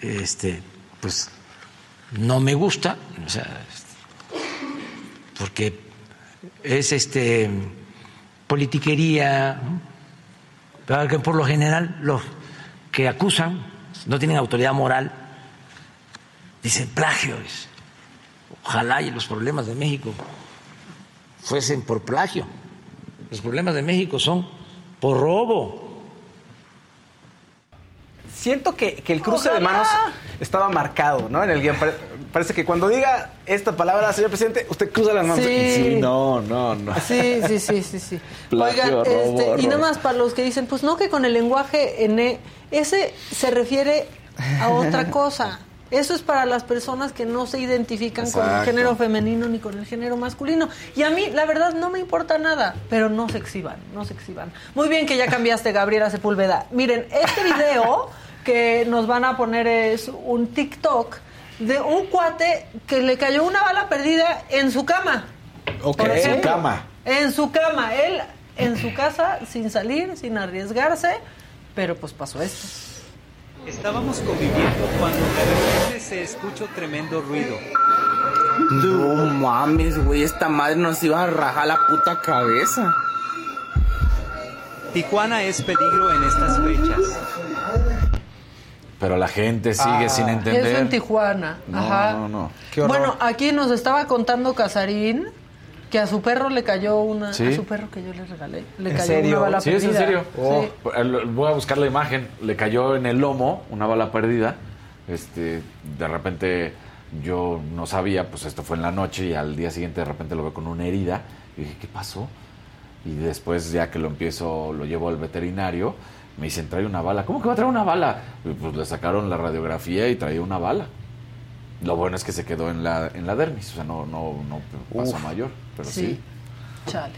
este, pues no me gusta, o sea, porque es este politiquería, ¿no? Por lo general los que acusan no tienen autoridad moral, dicen plagio. es- Ojalá y los problemas de México fuesen por plagio. Los problemas de México son por robo. Siento que, que el cruce de manos estaba marcado, ¿no? En el guion. Pare- Parece que cuando diga esta palabra, señor presidente, usted cruza las manos. Sí. Sí, no, no, no. Sí, sí, sí, sí, sí. Plagio, Oigan, robo, este, y nada más para los que dicen, pues no que con el lenguaje N, ese se refiere a otra cosa. Eso es para las personas que no se identifican con el género femenino ni con el género masculino. Y a mí, la verdad, no me importa nada, pero no se exhiban, no se exhiban. Muy bien que ya cambiaste, Gabriela Sepúlveda. Miren, este video que nos van a poner es un TikTok de un cuate que le cayó una bala perdida en su cama. Ok. En su cama. En su cama. Él en su casa, sin salir, sin arriesgarse, pero pues pasó esto. Estábamos conviviendo cuando de repente se escuchó tremendo ruido. No mames, güey, esta madre nos iba a rajar la puta cabeza. Tijuana es peligro en estas fechas. Pero la gente sigue Ah. sin entender. Eso en Tijuana. No, Ajá. no, no. Qué. Bueno, aquí nos estaba contando Casarín que a su perro le cayó una. ¿Sí? A su perro que yo le regalé. Le ¿En cayó serio? una bala Sí, es en perdida. serio. Oh. Sí. Eh, Voy a buscar la imagen. Le cayó en el lomo una bala perdida. Este, de repente yo no sabía, pues esto fue en la noche y al día siguiente de repente lo veo con una herida. Y dije, ¿qué pasó? Y después ya que lo empiezo, lo llevo al veterinario, me dicen, trae una bala. ¿Cómo que va a traer una bala? Y pues le sacaron la radiografía y traía una bala. Lo bueno es que se quedó en la, en la dermis, o sea, no, no, no pasó Uf. mayor, pero sí. Sí. Chale.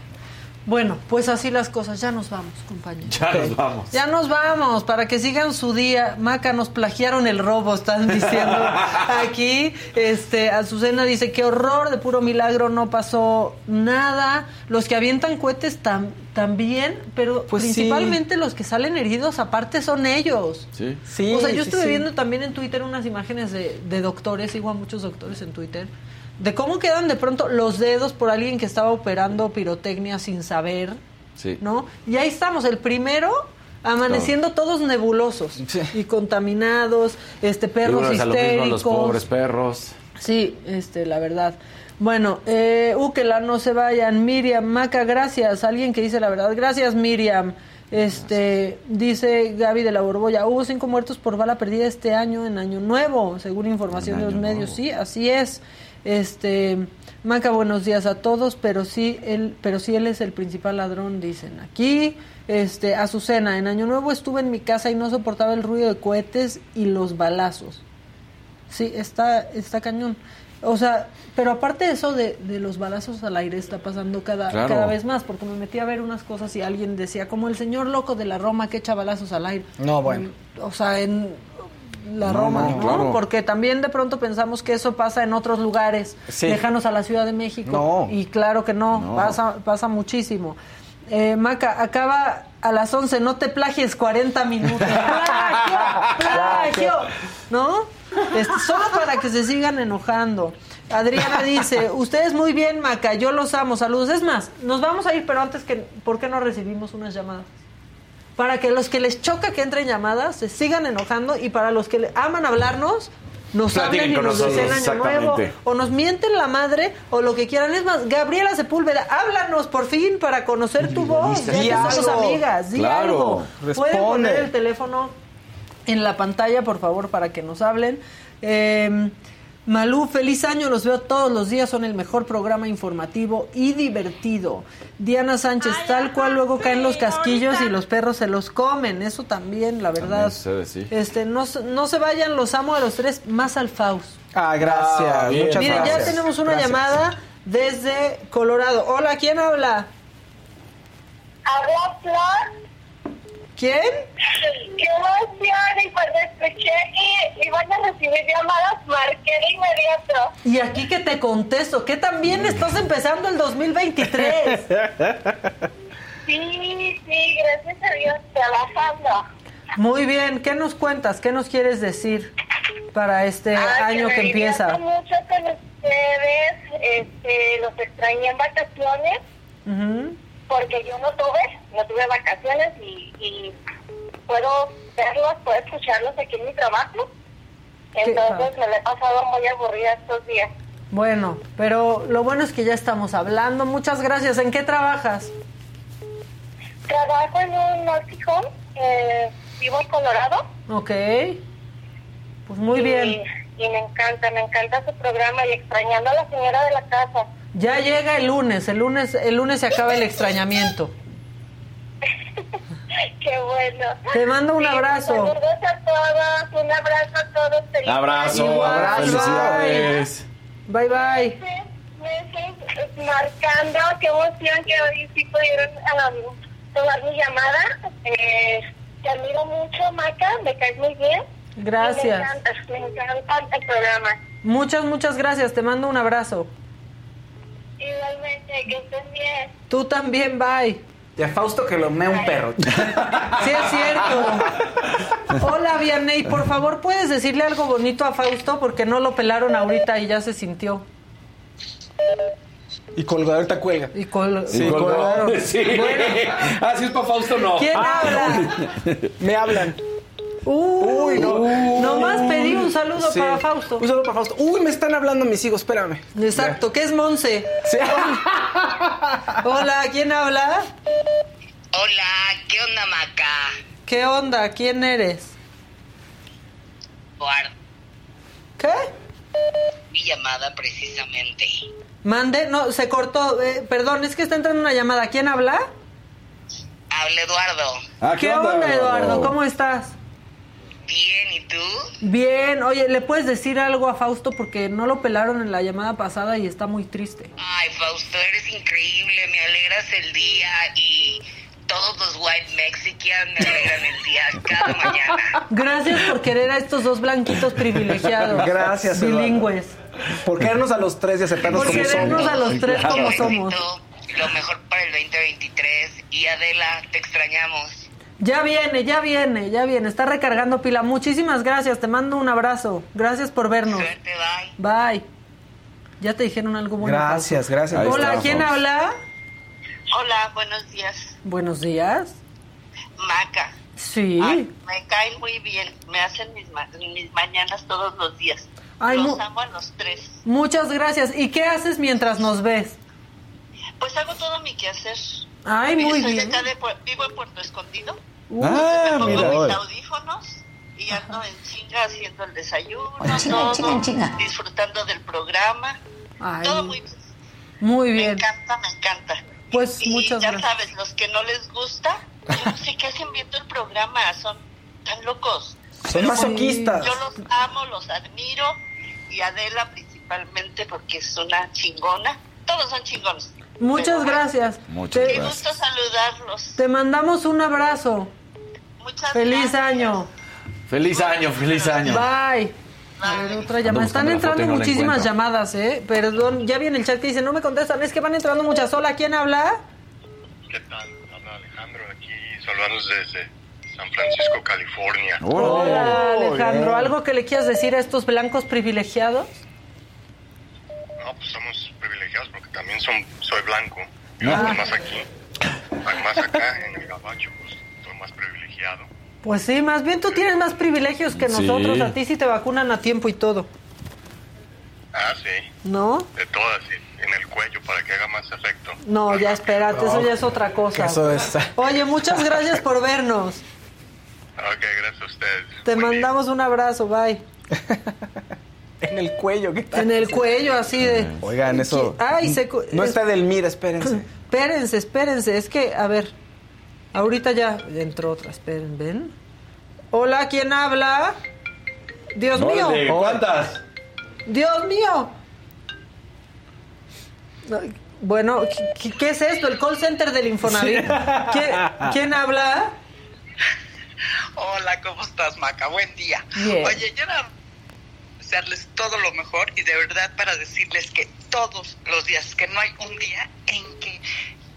Bueno, pues así las cosas. Ya nos vamos, compañeros. Ya nos vamos. Ya nos vamos para que sigan su día. Maca, nos plagiaron el robo, están diciendo aquí. Este, Azucena dice, qué horror, de puro milagro no pasó nada. Los que avientan cohetes tam- también, pero Pues sí. principalmente los que salen heridos aparte son ellos. Sí. Sí, o sea, yo sí, estuve sí. viendo también en Twitter unas imágenes de, de doctores, sigo a muchos doctores en Twitter, de cómo quedan de pronto los dedos por alguien que estaba operando pirotecnia sin saber, Sí. ¿no? Y ahí estamos, el primero amaneciendo todos nebulosos Sí. y contaminados, este perros Figuras a lo mismo, histéricos. los pobres perros. Sí, este, la verdad. Bueno, eh, Ukela, no se vayan. Miriam, Maca, gracias. Alguien que dice la verdad. Gracias, Miriam. Este, dice Gaby de la Borbolla, hubo cinco muertos por bala perdida este año en Año Nuevo, según información de los medios. Nuevo. Sí, así es. Este, Maca, buenos días a todos, pero sí él, pero sí él es el principal ladrón, dicen aquí. Este, Azucena, en Año Nuevo estuve en mi casa y no soportaba el ruido de cohetes y los balazos. Sí, está, está cañón. O sea, pero aparte de eso de, de los balazos al aire está pasando cada, Claro. cada vez más, porque me metí a ver unas cosas y alguien decía, como el señor loco de la Roma que echa balazos al aire. No, bueno. O sea, en la No, Roma, no. Porque también de pronto pensamos que eso pasa en otros lugares Sí. lejanos a la Ciudad de México. No. Y claro que no, No. Pasa, pasa muchísimo. Eh, Maca, acaba a las 11, no te plagies 40 minutos. ¡Plagio! ¡Plagio! ¿No? Este, solo para que se sigan enojando. Adriana dice, ustedes muy bien, Maca, yo los amo, saludos. Es más, nos vamos a ir, pero antes que, ¿por qué no recibimos unas llamadas? Para que los que les choca que entren llamadas se sigan enojando y para los que le aman hablarnos, nos Platiquen hablen y nos deseen nosotros, año nuevo o nos mienten la madre o lo que quieran. Es más, Gabriela Sepúlveda, háblanos por fin para conocer tu voz. Ya Di que somos amigas, di Claro. algo. Pueden Responde. poner el teléfono en la pantalla, por favor, para que nos hablen. Eh, Malú, feliz año, los veo todos los días, son el mejor programa informativo y divertido. Diana Sánchez, tal cual luego caen los casquillos y los perros se los comen, eso también, la verdad. También sucede, sí. Este, no, se- no se vayan, los amo a los tres, más al Faust. Ah, gracias. Ah, bien. Muchas Miren, gracias. ya tenemos una Gracias. llamada desde Colorado. Hola, ¿quién habla? Habla Flor. ¿Quién? Qué emoción. Y cuando escuché que iban a recibir llamadas, marqué de inmediato. Y aquí que te contesto, que también estás empezando el 2023. Sí, sí, gracias a Dios, trabajando. Muy bien, ¿qué nos cuentas? ¿Qué nos quieres decir para este Ay, año me que empieza? mucho con ustedes. Este, los extrañé en vacaciones Ujú. Porque yo no tuve, no tuve vacaciones y, y puedo verlos, puedo escucharlos aquí en mi trabajo. Entonces me la he pasado muy aburrida estos días. Bueno, pero lo bueno es que ya estamos hablando. Muchas gracias. ¿En qué trabajas? Trabajo en un nursing home, eh, vivo en Colorado. Ok. Pues muy y, bien. Y me encanta, me encanta su programa y extrañando a la señora de la casa. Ya llega el lunes. El lunes, el lunes se acaba el extrañamiento. Qué bueno. Te mando un Sí, abrazo. Saludos a todos, un abrazo a todos. feliz Abrazo, felicidades. Bye bye. Meses marcando, qué emoción que hoy sí pudieron um, tomar mi llamada. Eh, te admiro mucho, Maca, me caes muy bien. Gracias. Me encanta, me encanta el programa. Muchas, muchas gracias. Te mando un abrazo. Igualmente, que estén bien. Tú también, bye. Y a Fausto que lo mea un perro. Sí, es cierto. Hola, Vianney, por favor, ¿puedes decirle algo bonito a Fausto? Porque no lo pelaron ahorita y ya se sintió. Y colgó, ahorita cuelga. Y col- Sí, colgó. colgaron. Sí. Bueno. Ah, es para Fausto, no. ¿Quién Ah, habla? Me hablan. Uy, no. Nomás pedí un saludo Sí. para Fausto. Un saludo para Fausto. Uy, me están hablando mis hijos, espérame. Exacto, ¿qué es Monse? Sí. Hola, ¿quién habla? Hola, ¿qué onda, Maca? ¿Qué onda? ¿Quién eres? Eduardo, ¿Qué? mi llamada precisamente. Mande, no, se cortó. eh, perdón, es que está entrando una llamada. ¿Quién habla? Habla Eduardo. Ah, ¿Qué, onda, Eduardo? ¿Cómo estás? Bien, ¿y tú? Bien, oye, ¿le puedes decir algo a Fausto? Porque no lo pelaron en la llamada pasada y está muy triste. Ay, Fausto, eres increíble, me alegras el día y todos los white Mexican me alegran el día cada mañana. Gracias por querer a estos dos blanquitos privilegiados. Gracias, Eduardo. Bilingües. Por querernos a los tres y aceptarnos Por como querernos somos. a los tres como somos. Lo mejor para el 2023 y Adela, te extrañamos. Ya viene, ya viene, ya viene. Está recargando pila. Muchísimas gracias. Te mando un abrazo. Gracias por vernos. Suerte, bye. Bye. Ya te dijeron algo bueno. Gracias, gracias. Ahí Hola, ¿quién habla? Hola, buenos días. Buenos días. Maca. Sí. Ay, me caen muy bien, me hacen mis, ma- mis mañanas todos los días. Ay, los amo a los tres. Muchas gracias. ¿Y qué haces mientras nos ves? Pues hago todo mi quehacer. Ay, muy soy bien. de vivo en Puerto Escondido. Ah, me pongo mira. mis audífonos y ando en chinga haciendo el desayuno, todo, chinga, chinga. disfrutando del programa. Ay, Todo muy bien. muy Me bien. encanta, me encanta. Pues Y muchas ya gracias. sabes, los que no les gusta, yo no sé qué hacen viendo el programa, son tan locos. Son masoquistas. Yo los amo, los admiro y Adela principalmente porque es una chingona. Todos son chingones. Muchas Pero, gracias. Muchas te, Qué gusto saludarlos. te mandamos un abrazo. Muchas Feliz gracias. año. Feliz año, feliz año. Bye. A ver, otra llamada. Están entrando no muchísimas llamadas, ¿eh? Perdón, ya viene el chat que dice, no me contestan, es que van entrando muchas. Hola, ¿quién habla? ¿Qué tal? Habla Alejandro aquí, saludamos desde San Francisco, California. Hola, Oh, Alejandro. ¿Algo que le quieras decir a estos blancos privilegiados? No, pues somos privilegiados porque también son, soy blanco. Y Ah. además aquí, además acá en el gabacho, pues soy más privilegiado. Pues sí, más bien tú tienes más privilegios que Sí. nosotros. A ti sí te vacunan a tiempo y todo. Ah, sí, ¿No? de todas, sí, en el cuello para que haga más efecto. No, ya espérate, eso ya es otra cosa. Eso es. Oye, muchas gracias por vernos. Ok, gracias a ustedes. Te Buen día. mandamos un abrazo, bye. En el cuello, ¿qué tal? En el cuello, así de... Oigan, eso. Ay, se No es- está Delmira, espérense. Espérense, espérense. Es que, a ver, ahorita ya entró otra. Esperen, ven. Hola, ¿quién habla? Dios mío. ¿Cuántas? Dios mío. Ay, Bueno, ¿qué- ¿qué, qué es esto? ¿El call center del Infonavit? ¿Qué- ¿Quién habla? Hola, ¿cómo estás, Maca? Buen día. Bien. Oye, yo era desearles todo lo mejor y de verdad para decirles que todos los días, que no hay un día en que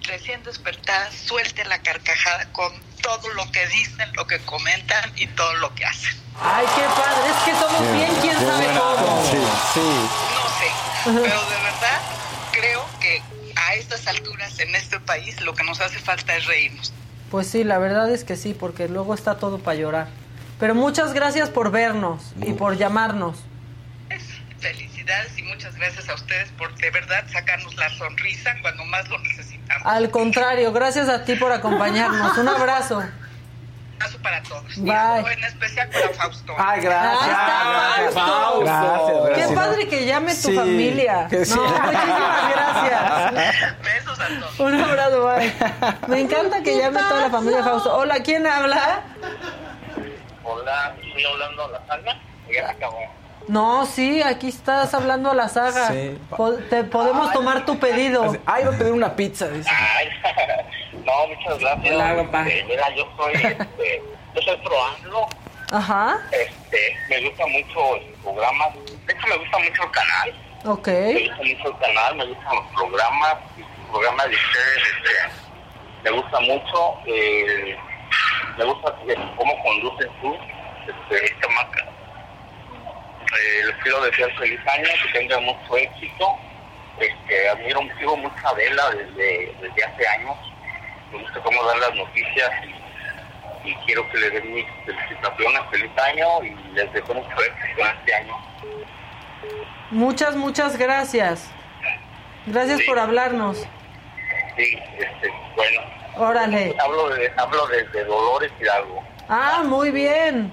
recién despertada suelte la carcajada con todo lo que dicen, lo que comentan y todo lo que hacen. Ay, qué padre. Es que somos bien, quién qué sabe cómo. onda. Sí. No sé, pero de verdad creo que a estas alturas en este país lo que nos hace falta es reírnos. Pues sí, la verdad es que sí, porque luego está todo para llorar. Pero muchas gracias por vernos y por llamarnos. Felicidades y muchas gracias a ustedes por de verdad sacarnos la sonrisa cuando más lo necesitamos. Al contrario, gracias a ti por acompañarnos. Un abrazo. Un abrazo para todos. Bye. En especial para Fausto. Ay, gracias. Ah, está Fausto. Gracias, Qué gracias. padre que llame tu Sí, familia. que sí. No, muchísimas gracias. Besos a todos. Un abrazo, bye. Me encanta que llame toda la familia de Fausto. Hola, ¿quién habla? Hola, estoy hablando a la sala. Ya acabó. No, sí, aquí estás hablando a la saga. Sí. Po- te podemos tomar tu pedido. Ay, va a pedir una pizza, dice. Ay, no, muchas gracias. Hola, papá. Este, mira, yo soy, este, yo soy pro. Ajá, Este, me gusta mucho el programa. De hecho, me gusta mucho el canal. ok. Me gusta mucho el canal, me gustan los programas, el programa de ustedes, este, me gusta mucho, eh, me gusta eh, cómo conduces tú, este, esta marca. Eh, les quiero desear feliz año, que tengan mucho éxito Este, admiro, sigo mucho a Adela desde, desde hace años. Me gusta cómo dan las noticias y, y quiero que le den mis felicitaciones, feliz año y les deseo mucho éxito este año. Muchas, muchas gracias. Gracias por hablarnos. Sí, este, bueno. Órale. Hablo de, hablo desde Dolores Hidalgo. Ah, muy bien.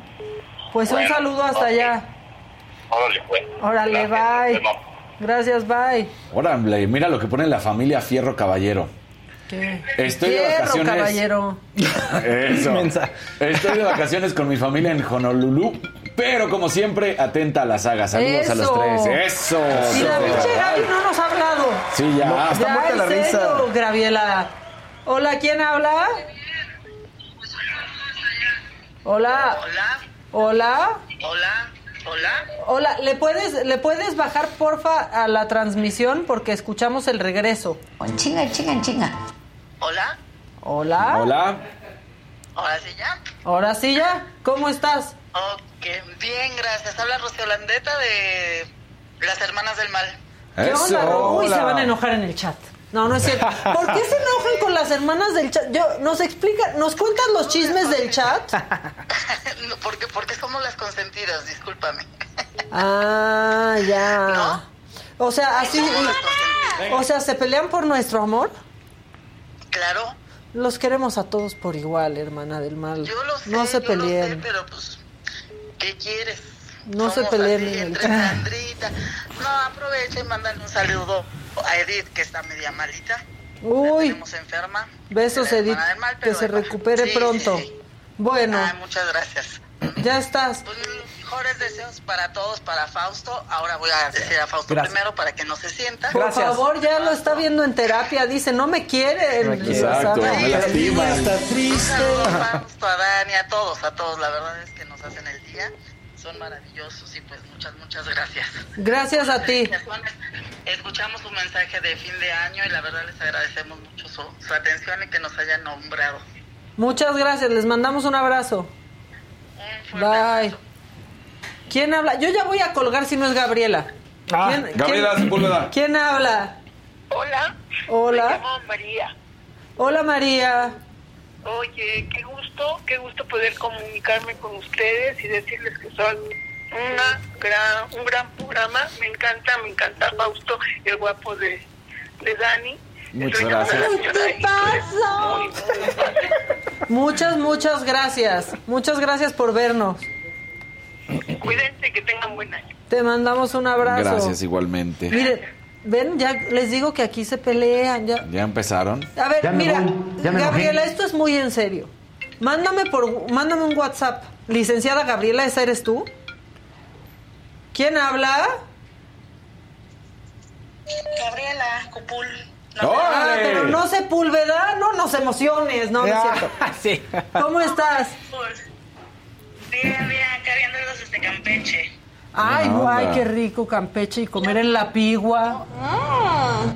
Pues un saludo hasta allá. Órale, pues. Órale, bye. Gracias, bye. Órale, mira lo que pone la familia Fierro Caballero. ¿Qué? Estoy de Fierro, vacaciones. caballero. Eso. Estoy de vacaciones con mi familia en Honolulu, pero como siempre, atenta a la saga. Saludos a los tres. Eso. Y la pinche Gaby no nos ha hablado. Sí, ya. Está ya, muerta la risa. Graviela. Hola, ¿quién habla? Hola. Hola, Hola. hola, hola. Hola, ¿le puedes, ¿le puedes bajar porfa a la transmisión? Porque escuchamos el regreso. En chinga, en chinga, en chinga. Hola, Hola. Hola. ahora sí ya. Ahora sí ya. ¿Cómo estás? Ok, bien, gracias. Habla Rocío Landeta de Las Hermanas del Mal. ¿Qué Eso. onda? Uy, Hola. se van a enojar en el chat. No, no es cierto. ¿Por qué se enojan con las hermanas del chat? Yo, ¿Nos explica, nos cuentas los chismes del chat? No, porque, porque somos las consentidas, discúlpame. Ah, ya. ¿No? O sea, así. O sea, ¿se pelean por nuestro amor? Claro, Los queremos a todos por igual, hermana del mal. yo lo sé, no se yo lo sé, peleen. pero pues, ¿qué quieres? No se peleen así, entre. Sandrita. No, aprovecha y mándale un saludo a Edith, que está media malita. La Uy, tenemos enferma. besos, Edith. mal, Que se recupere Sí, pronto. sí, sí. Bueno, Ay, muchas gracias. ya estás. Pues mejores deseos para todos, para Fausto. Ahora voy a decir a Fausto Gracias. primero para que no se sienta. Por Gracias. favor, ya lo está viendo en terapia. Dice, no me quiere. No me lastima. Está Un triste. saludo a Fausto, a Dani, a todos, a todos. La verdad es que nos hacen el día. Son maravillosos y pues muchas, muchas gracias. Gracias a ti. Escuchamos su mensaje de fin de año y la verdad les agradecemos mucho su, su atención y que nos hayan nombrado. Muchas gracias. Les mandamos un abrazo. Un Bye. abrazo. ¿Quién habla? Yo ya voy a colgar si no es Gabriela. Ah, ¿Quién, Gabriela quién-. ¿Quién habla? Hola. Hola. Me llamo María. Hola María. Oye, qué gusto, qué gusto poder comunicarme con ustedes y decirles que son una gran, un gran programa. Me encanta, me encanta Fausto, el guapo de, de Dani. Muchas gracias. muy, muy. Muchas, muchas gracias. Muchas gracias por vernos. Cuídense, que tengan buen año. Te mandamos un abrazo. Gracias, igualmente. Miren, ven, ya les digo que aquí se pelean. Ya. ¿Ya empezaron? A ver, Ya mira, voy, ya me Gabriela, esto es muy en serio. Mándame por, mándame un WhatsApp. Licenciada Gabriela, ¿esa eres tú? ¿Quién habla? Gabriela, Cupul. Ah, ¡Órale! pero no se pulveda, no nos emociones, no, no es cierto. Ah, sí. ¿Cómo estás? Bien, bien, acá viéndolos desde Campeche. Ay, guay, qué rico Campeche y comer en la pigua.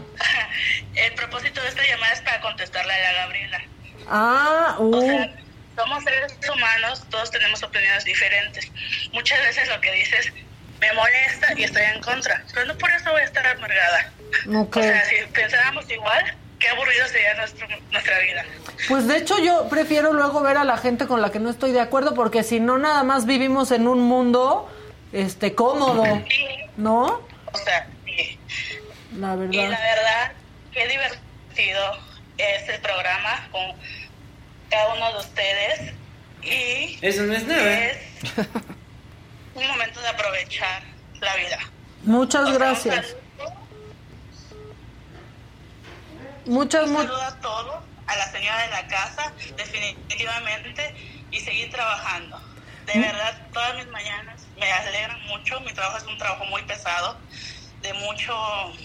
El propósito de esta llamada es para contestarle a la Gabriela. Ah, uh, O sea, somos seres humanos, todos tenemos opiniones diferentes. Muchas veces lo que dices me molesta y estoy en contra, pero no por eso voy a estar amargada. ok. O sea, si pensáramos igual, qué aburrido sería nuestro, nuestra vida. Pues de hecho yo prefiero luego ver a la gente con la que no estoy de acuerdo porque si no nada más vivimos en un mundo este cómodo, Sí, ¿no? o sea, sí. La Y la verdad. verdad, qué divertido es el programa con cada uno de ustedes. Y Eso no es nada. es un momento de aprovechar la vida. Muchas O sea, un gracias. Muchas Un mu- saludo a todos, a la señora de la casa, definitivamente, y seguir trabajando. De verdad, todas mis mañanas me alegran mucho. Mi trabajo es un trabajo muy pesado, de mucho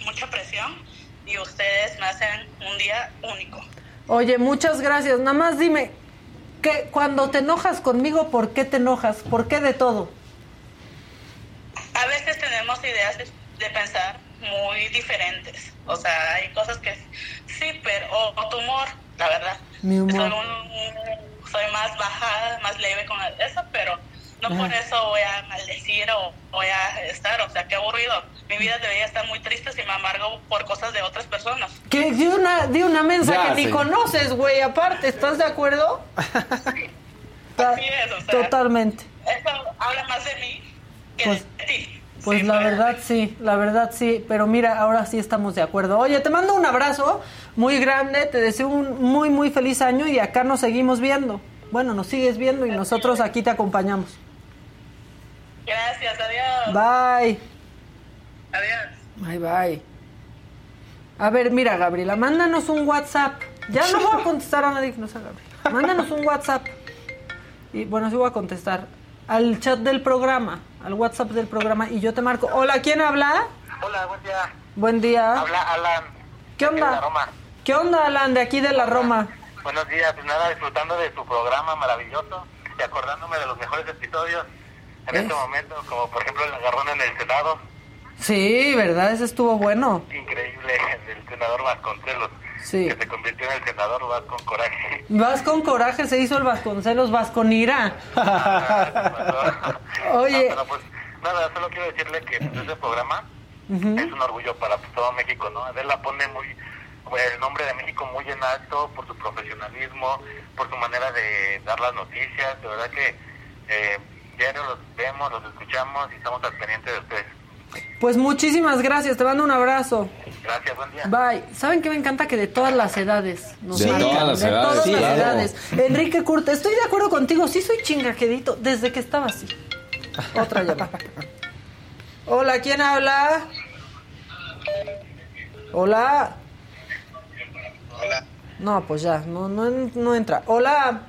mucha presión, y ustedes me hacen un día único. Oye, muchas gracias. Nada más dime que cuando te enojas conmigo, ¿por qué te enojas? ¿Por qué de todo? A veces tenemos ideas de, de pensar muy diferentes. O sea, hay cosas que sí, pero o, o tu humor, la verdad. Mi humor. Soy, un- un- soy más bajada, más leve con eso, pero No por eso voy a maldecir o voy a estar, o sea, qué aburrido. Mi vida debería estar muy triste si me amargo por cosas de otras personas. Que di una, di una mensa Ya, que ni sí. conoces, güey, aparte, ¿estás de acuerdo? Ta- Así es, o sea, Totalmente. Eso habla más de mí que Pues- de ti. Pues la verdad sí, la verdad sí, pero mira, ahora sí estamos de acuerdo. Oye, te mando un abrazo muy grande, te deseo un muy, muy feliz año y acá nos seguimos viendo. Bueno, nos sigues viendo y nosotros aquí te acompañamos. Gracias, adiós. Bye. Adiós. Bye, bye. A ver, mira, Gabriela, mándanos un WhatsApp. Ya no voy a contestar a nadie que no sea Gabriela. Mándanos un WhatsApp. Y bueno, sí voy a contestar. Al chat del programa, al WhatsApp del programa, y yo te marco. Hola, ¿quién habla? Hola, buen día. Buen día. Habla Alan. ¿Qué de la onda? Roma. ¿Qué onda, Alan, de aquí de la Roma? Buenos días, pues nada, disfrutando de su programa maravilloso y acordándome de los mejores episodios en este momento, como por ejemplo el agarrón en el Senado, Sí, ¿verdad? Ese estuvo bueno. increíble, del senador Vasconcelos, Sí. que se convirtió en el senador Vas con coraje. Vas con coraje, se hizo el Vasconcelos, vas con ira. Oye. No, pero pues nada, solo quiero decirle que ese programa Ujú. es un orgullo para pues, todo México, ¿no? Adela pone muy pues, el nombre de México muy en alto por su profesionalismo, por su manera de dar las noticias, de verdad que eh, diario los vemos, los escuchamos y estamos al pendiente de ustedes. Pues muchísimas gracias, te mando un abrazo. Gracias, buen día. Bye. ¿Saben qué me encanta? Que de todas las edades. nos De marcan, todas las de edades, todas sí, las claro. edades. Enrique Curta, estoy de acuerdo contigo. Sí soy chingaquedito desde que estaba así. Otra llamada. Hola, ¿quién habla? Hola. Hola. No, pues ya, no, no, no entra. Hola.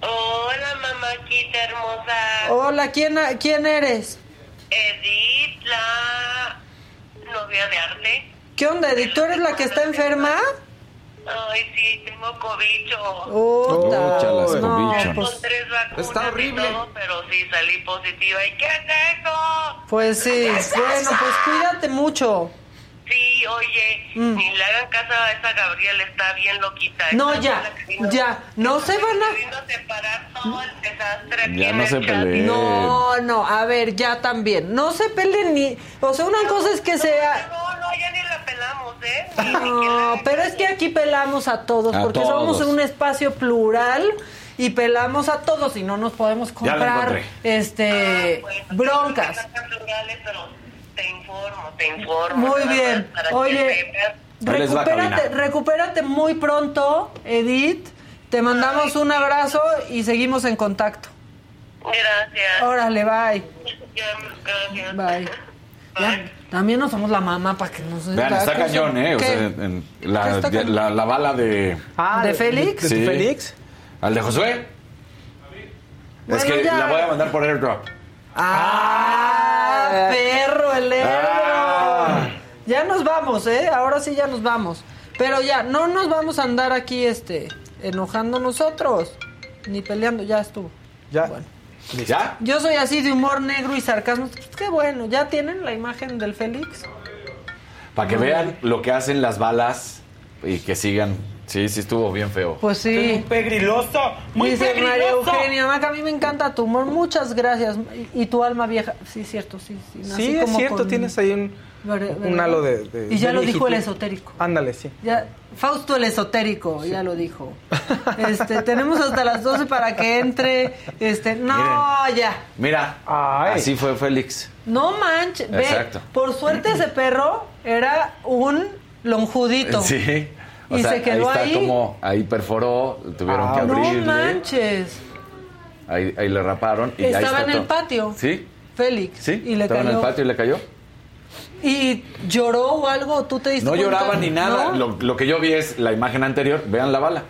Hola, hermosa. Hola, ¿quién, ¿quién eres? Edith, la novia de arte. ¿Qué onda, Edith? ¿Tú eres la que está enferma? Ay, sí, tengo cobicho. Ota. Óchalas, no, cobicho. pues, Con tres vacunas Está horrible. y todo, pero sí salí positiva. ¿Y qué es eso? pues sí. Bueno, pues cuídate mucho. Sí, oye, Mm. ni le hagan caso a esa Gabriela, está bien loquita. No, ya, vino- ya. No se van a... Separar todo el desastre aquí Ya en no el se chat. peleen. No, no, a ver, ya también. No se peleen ni. O sea, una cosa es que sea. No, no, ya ni la pelamos, ¿eh? No, pero es que aquí pelamos a todos, A porque todos. somos un espacio plural y pelamos a todos y no nos podemos comprar este broncas. Están plurales, pero te informo, te informo. Muy bien. para Oye, recupérate, recupérate muy pronto, Edith. Te mandamos un abrazo y seguimos en contacto. Gracias. Órale, bye. Gracias. Bye. Ya, también no somos la mamá para que nos Vean, está cañón, ¿eh? O sea, en- la, la, la bala de... Ah, ¿De Félix? ¿De, Sí. Félix? ¿Al de Josué? es que ya. la voy a mandar por airdrop. ¡Ah! Perro, el Ebro. Ah. Ya nos vamos, ¿eh? Ahora sí ya nos vamos. Pero ya, no nos vamos a andar aquí, este, enojando nosotros. Ni peleando, ya estuvo. Ya. ¿Ya? Yo soy así de humor negro y sarcasmo. Pues qué bueno, ¿ya tienen la imagen del Félix? Para que vean lo que hacen las balas y que sigan. Sí, sí estuvo bien feo. Pues sí. pegriloso, Dice María Eugenia, Maca, a mí me encanta tu humor, muchas gracias. Y, y tu alma vieja, sí, cierto, sí. Sí, nací Sí, es como cierto, con- tienes ahí un, Ver- un halo de, de- Y ya de lo dijo el esotérico. Ándale, sí. Ya, Fausto el esotérico, ya lo dijo. Este, tenemos hasta las 12 para que entre. Este, no, ya. Mira, Ay. así fue Félix. No manches. Ve, Exacto. por suerte ese perro era un lonjudito. Sí. O Y sea, se quedó ahí está ahí. como, ahí perforó, tuvieron Ah, que No abrirle. manches. Ahí, ahí le raparon y ahí Estaba está en el patio. ¿Sí? Félix. Sí. Y le Estaba cayó. en el patio y le cayó. ¿Y lloró o algo? ¿Tú te diste No cuenta? lloraba ni nada. ¿No? Lo, lo que yo vi es la imagen anterior. Vean la bala.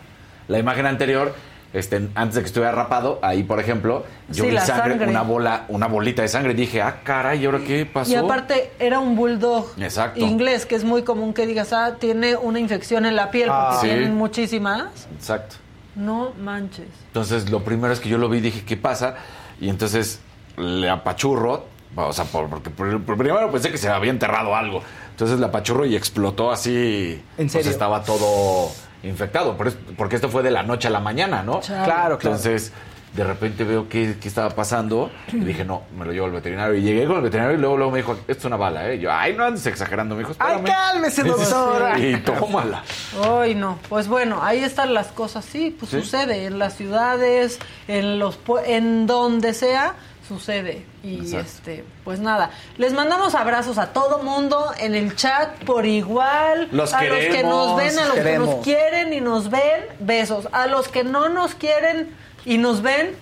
La imagen anterior, este, antes de que estuviera rapado, ahí, por ejemplo, yo Sí, vi la sangre, sangre. una bola, una bolita de sangre. Dije, ah, caray, ¿y ahora qué pasó? Y aparte era un bulldog Exacto. inglés, que es muy común que digas, ah, tiene una infección en la piel, porque Ah. Sí. tienen muchísimas. Exacto. No manches. Entonces, lo primero es que yo lo vi, dije, ¿qué pasa? Y entonces le apachurro, o sea, por- porque por- por- primero pensé que se había enterrado algo. Entonces le apachurro y explotó así. ¿En Pues serio? estaba todo infectado, porque esto fue de la noche a la mañana, ¿no? Claro, claro. Entonces, De repente veo qué, qué estaba pasando y dije, no, me lo llevo al veterinario. Y llegué con el veterinario y luego, luego me dijo, esto es una bala, ¿eh? Yo, ay, no andes exagerando, me dijo, Ay, cálmese, doctora. Y tómala. Ay, no. Pues bueno, ahí están las cosas. Sí, pues ¿Sí? sucede en las ciudades, en los en donde sea, sucede. Y Exacto. este, pues nada. Les mandamos abrazos a todo mundo en el chat por igual. Los a los que nos ven, a los que nos quieren y nos ven, besos. A los que no nos quieren y nos ven,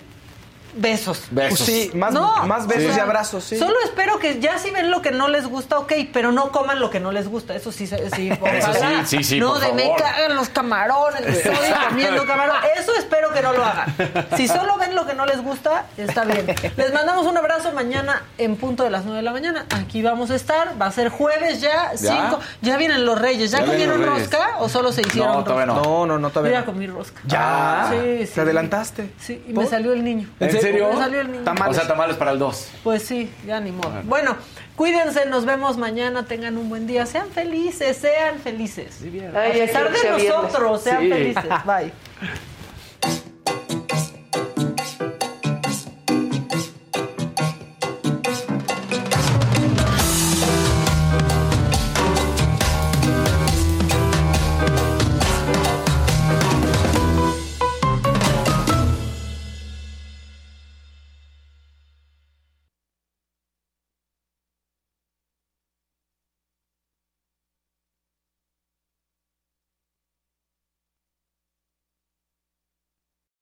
besos. Besos. Pues sí, más, No, más besos o sea, y abrazos, sí. Solo espero que ya si ven lo que no les gusta, ok, pero no coman lo que no les gusta. Eso sí, sí, ojalá. sí, sí, No, por de me cagan los camarones, estoy comiendo camarón. Eso espero que no lo hagan. Si solo ven lo que no les gusta, está bien. Les mandamos un abrazo mañana en punto de las 9 de la mañana. Aquí vamos a estar. Va a ser jueves ya, 5. Ya vienen los reyes. ¿Ya, Ya vienen comieron rosca o solo se hicieron No, todavía rosca? No, no, no, todavía ya no. comí rosca. ¿Ya? Sí, sí. ¿Te adelantaste? Sí, y me salió el niño. ¿En serio? Me salió el niño. Tamales. O sea, tamales para el 2. Pues sí, ya ni modo. Bueno, cuídense, nos vemos mañana, tengan un buen día, sean felices, sean felices. Ay, A ya pesar quiero que de nosotros, sean Sí. felices. Bye.